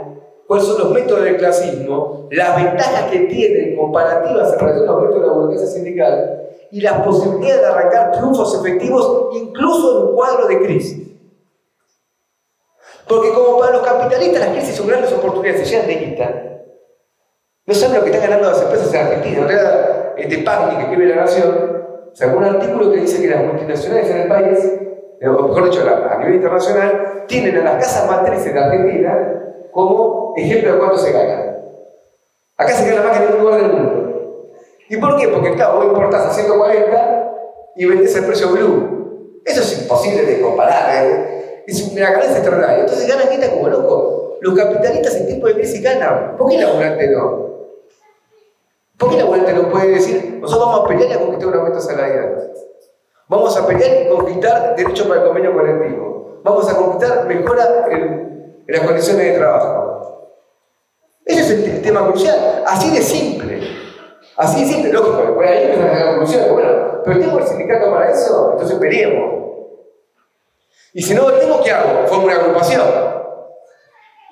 cuáles son los métodos del clasismo, las ventajas que tienen comparativas en relación a los métodos de la burocracia sindical y las posibilidades de arrancar triunfos efectivos incluso en un cuadro de crisis. Porque como para los capitalistas las crisis son grandes oportunidades, se llenan de guita. No saben lo que están ganando las empresas en Argentina. No este Pagni que escribe La Nación, sacó un artículo que dice que las multinacionales en el país, eh, o mejor dicho, a nivel internacional, tienen a las casas matrices de Argentina como ejemplo de cuánto se gana. Acá se gana más que en ningún lugar del mundo. ¿Y por qué? Porque claro, vos importás a 140 y vendés el precio blue. Eso es imposible de comparar. ¿eh? Es una ganancia extraordinaria. Entonces ganan quita como loco. Los capitalistas en tiempo de crisis ganan. ¿Por qué el laburante no? ¿Por qué el laburante no puede decir, nosotros vamos a pelear y a conquistar un aumento salarial? Vamos a pelear y conquistar derechos para el convenio colectivo. Vamos a conquistar mejora en, las condiciones de trabajo. Ese es el, tema crucial. Así de simple. Así de simple, lógico. Después ahí empiezan a la conclusión. Bueno, pero tengo el sindicato para eso, entonces peleemos. Y si no lo tengo, ¿qué hago? Formo una agrupación.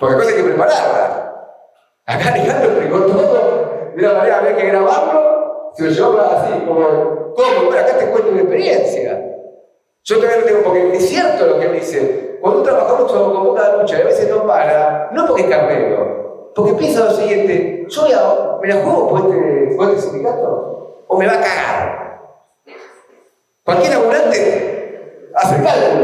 Porque cosas hay que prepararla. Acá Alejandro explicó todo de había que grabarlo, se lo así, como, ¿cómo? Bueno, acá te cuento una experiencia. Yo todavía no tengo, porque es cierto lo que él dice. Cuando un trabajador se convoca a lucha a veces no para, no porque es carnero, porque piensa lo siguiente, yo me la juego por este, por este sindicato, o me va a cagar. Cualquier ambulante hace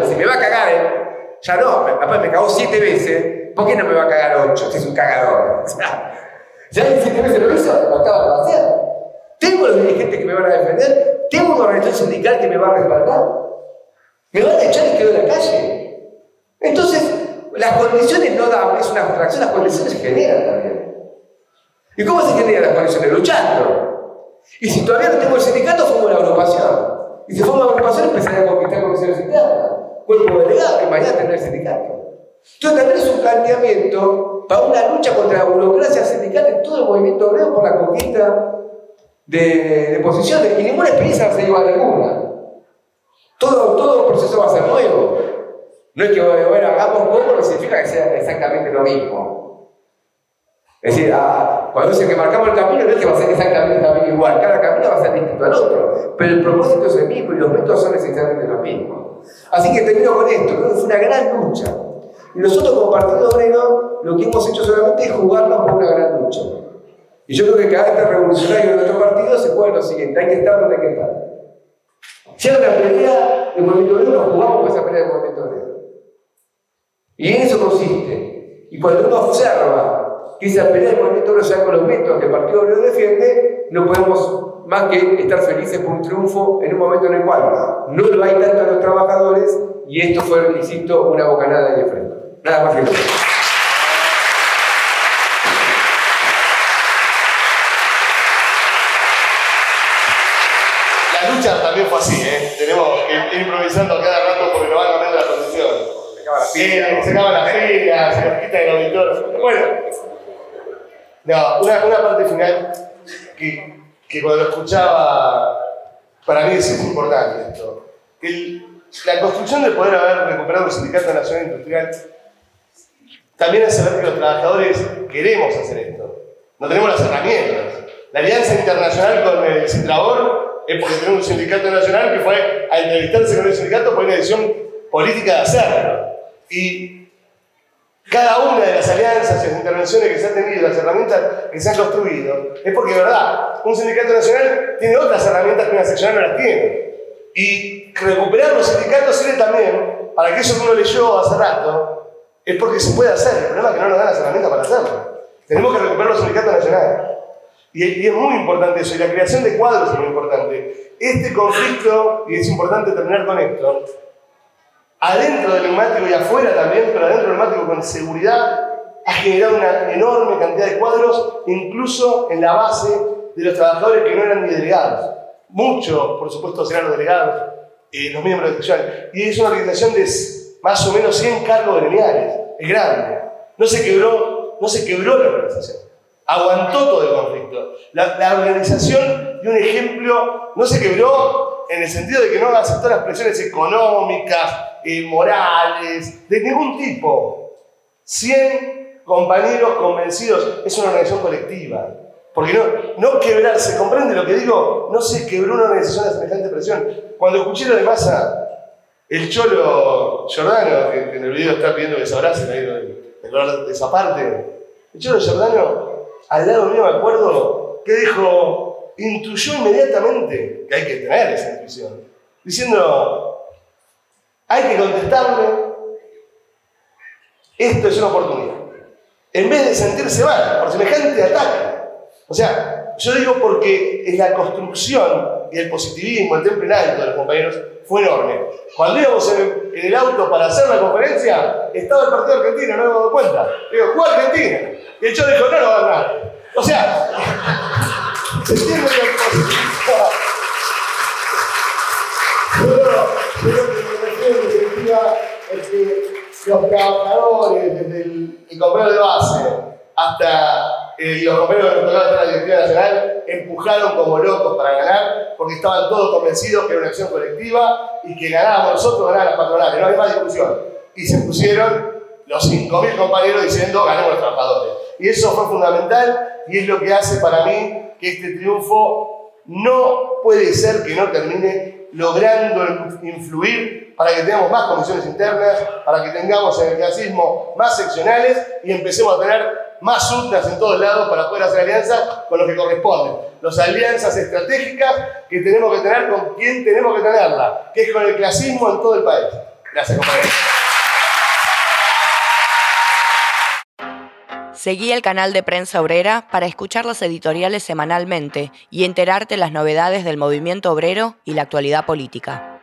si me va a cagar, ¿eh? ya no, después me cagó siete veces, ¿por qué no me va a cagar ocho si es un cagador? O sea, ya siete veces lo hizo, lo acaba de hacer. Tengo los dirigentes que me van a defender, tengo una organización sindical que me va a respaldar. Me van a echar y quedo en la calle. Entonces, las condiciones no dan, es una abstracción, las condiciones se generan también. ¿Y cómo se generan las condiciones? Luchando. Y si todavía no tengo el sindicato, formo la agrupación. Y si formo la agrupación, empezaré a conquistar condiciones internas. Cuerpo delegado, y mañana tener el sindicato. Entonces también es un planteamiento para una lucha contra la burocracia sindical en todo el movimiento obrero por la conquista de, posiciones. Y ninguna experiencia va a ser igual a ninguna. Todo, todo proceso va a ser nuevo. No es que, bueno, hagamos poco, no significa que sea exactamente lo mismo. Es decir, ah, cuando dice que marcamos el camino, no es que va a ser exactamente también igual. Cada camino va a ser distinto al otro. Pero el propósito es el mismo y los métodos son esencialmente los mismos. Así que termino con esto. Creo que fue una gran lucha. Y nosotros como Partido Obrero lo que hemos hecho solamente es jugarnos por una gran lucha. Y yo creo que cada este revolucionario de nuestro partido se juega lo siguiente, hay que estar donde hay que estar. Si hay una pelea del movimiento obrero, nos jugamos por esa pelea del movimiento obrero. Y en eso consiste. Y cuando uno observa que esa pelea del movimiento obrero se da con los métodos que el Partido Obrero defiende, no podemos más que estar felices por un triunfo en un momento en el cual no lo hay tanto a los trabajadores y esto fue, insisto, una bocanada de frente. Nada más que eso. La lucha también fue así, ¿eh? Tenemos que ir improvisando cada rato porque nos van cambiando la posición. Se acaban las pilas. se acaban las pilas, se nos quita el auditor. Bueno, una, parte final que, cuando lo escuchaba, para mí es importante esto. La construcción de poder haber recuperado el Sindicato Nacional Industrial también hace ver que los trabajadores queremos hacer esto. No tenemos las herramientas. La alianza internacional con el Sintrabor es porque tenemos un sindicato nacional que fue a entrevistarse con el sindicato por una decisión política de hacerlo. Y cada una de las alianzas las intervenciones que se han tenido, las herramientas que se han construido, es porque, verdad, un sindicato nacional tiene otras herramientas que una seccional no las tiene. Y recuperar los sindicatos sirve también para que eso que uno leyó hace rato, es porque se puede hacer. El problema es que no nos dan las herramientas para hacerlo. Tenemos que recuperar los sindicatos nacionales. Y, y es muy importante eso, y la creación de cuadros es muy importante. Este conflicto, y es importante terminar con esto, adentro del neumático y afuera también, pero adentro del neumático con seguridad, ha generado una enorme cantidad de cuadros, incluso en la base de los trabajadores que no eran ni delegados. Muchos, por supuesto, serán los delegados, eh, los miembros de sección. Y es una organización de más o menos 100 cargos gremiales. Es grande. No se quebró, no se quebró la organización. Aguantó todo el conflicto. La, la organización, de un ejemplo, no se quebró en el sentido de que no aceptó las presiones económicas, morales, de ningún tipo. 100 compañeros convencidos, es una organización colectiva. Porque no, no quebrarse, ¿comprende lo que digo? No se quebró una organización de semejante presión. Cuando escuché lo de Massa, el cholo Giordano, que en el video está pidiendo que se abracen ahí de esa parte, el cholo Giordano, al lado mío me acuerdo, que dijo, intuyó inmediatamente que hay que tener esa intuición, diciendo, hay que contestarle, esto es una oportunidad. En vez de sentirse mal por semejante ataque. O sea, yo digo porque en la construcción y el positivismo, el temple alto de los compañeros fue enorme. Cuando íbamos en, el auto para hacer la conferencia, estaba el partido argentino, no me he dado cuenta. Digo, ¿cuál Argentina? Y el dijo, no, no va a ganar. O sea, se entiende el es que los trabajadores, desde el, el de base hasta eh, los nos tocaron la directiva nacional, empujaron como locos para ganar, porque estaban todos convencidos que era una acción colectiva y que ganábamos nosotros, ganaban las patronales, no hay más discusión. Y se pusieron los 5.000 compañeros diciendo ganamos los trabajadores. Y eso fue fundamental y es lo que hace para mí que este triunfo no puede ser que no termine logrando influir para que tengamos más comisiones internas, para que tengamos en el clasismo más seccionales y empecemos a tener más UTAs en todos lados para poder hacer alianzas con los que corresponden. Las alianzas estratégicas que tenemos que tener con quien tenemos que tenerla, que es con el clasismo en todo el país. Gracias, compañeros. Seguí el canal de Prensa Obrera para escuchar los editoriales semanalmente y enterarte las novedades del movimiento obrero y la actualidad política.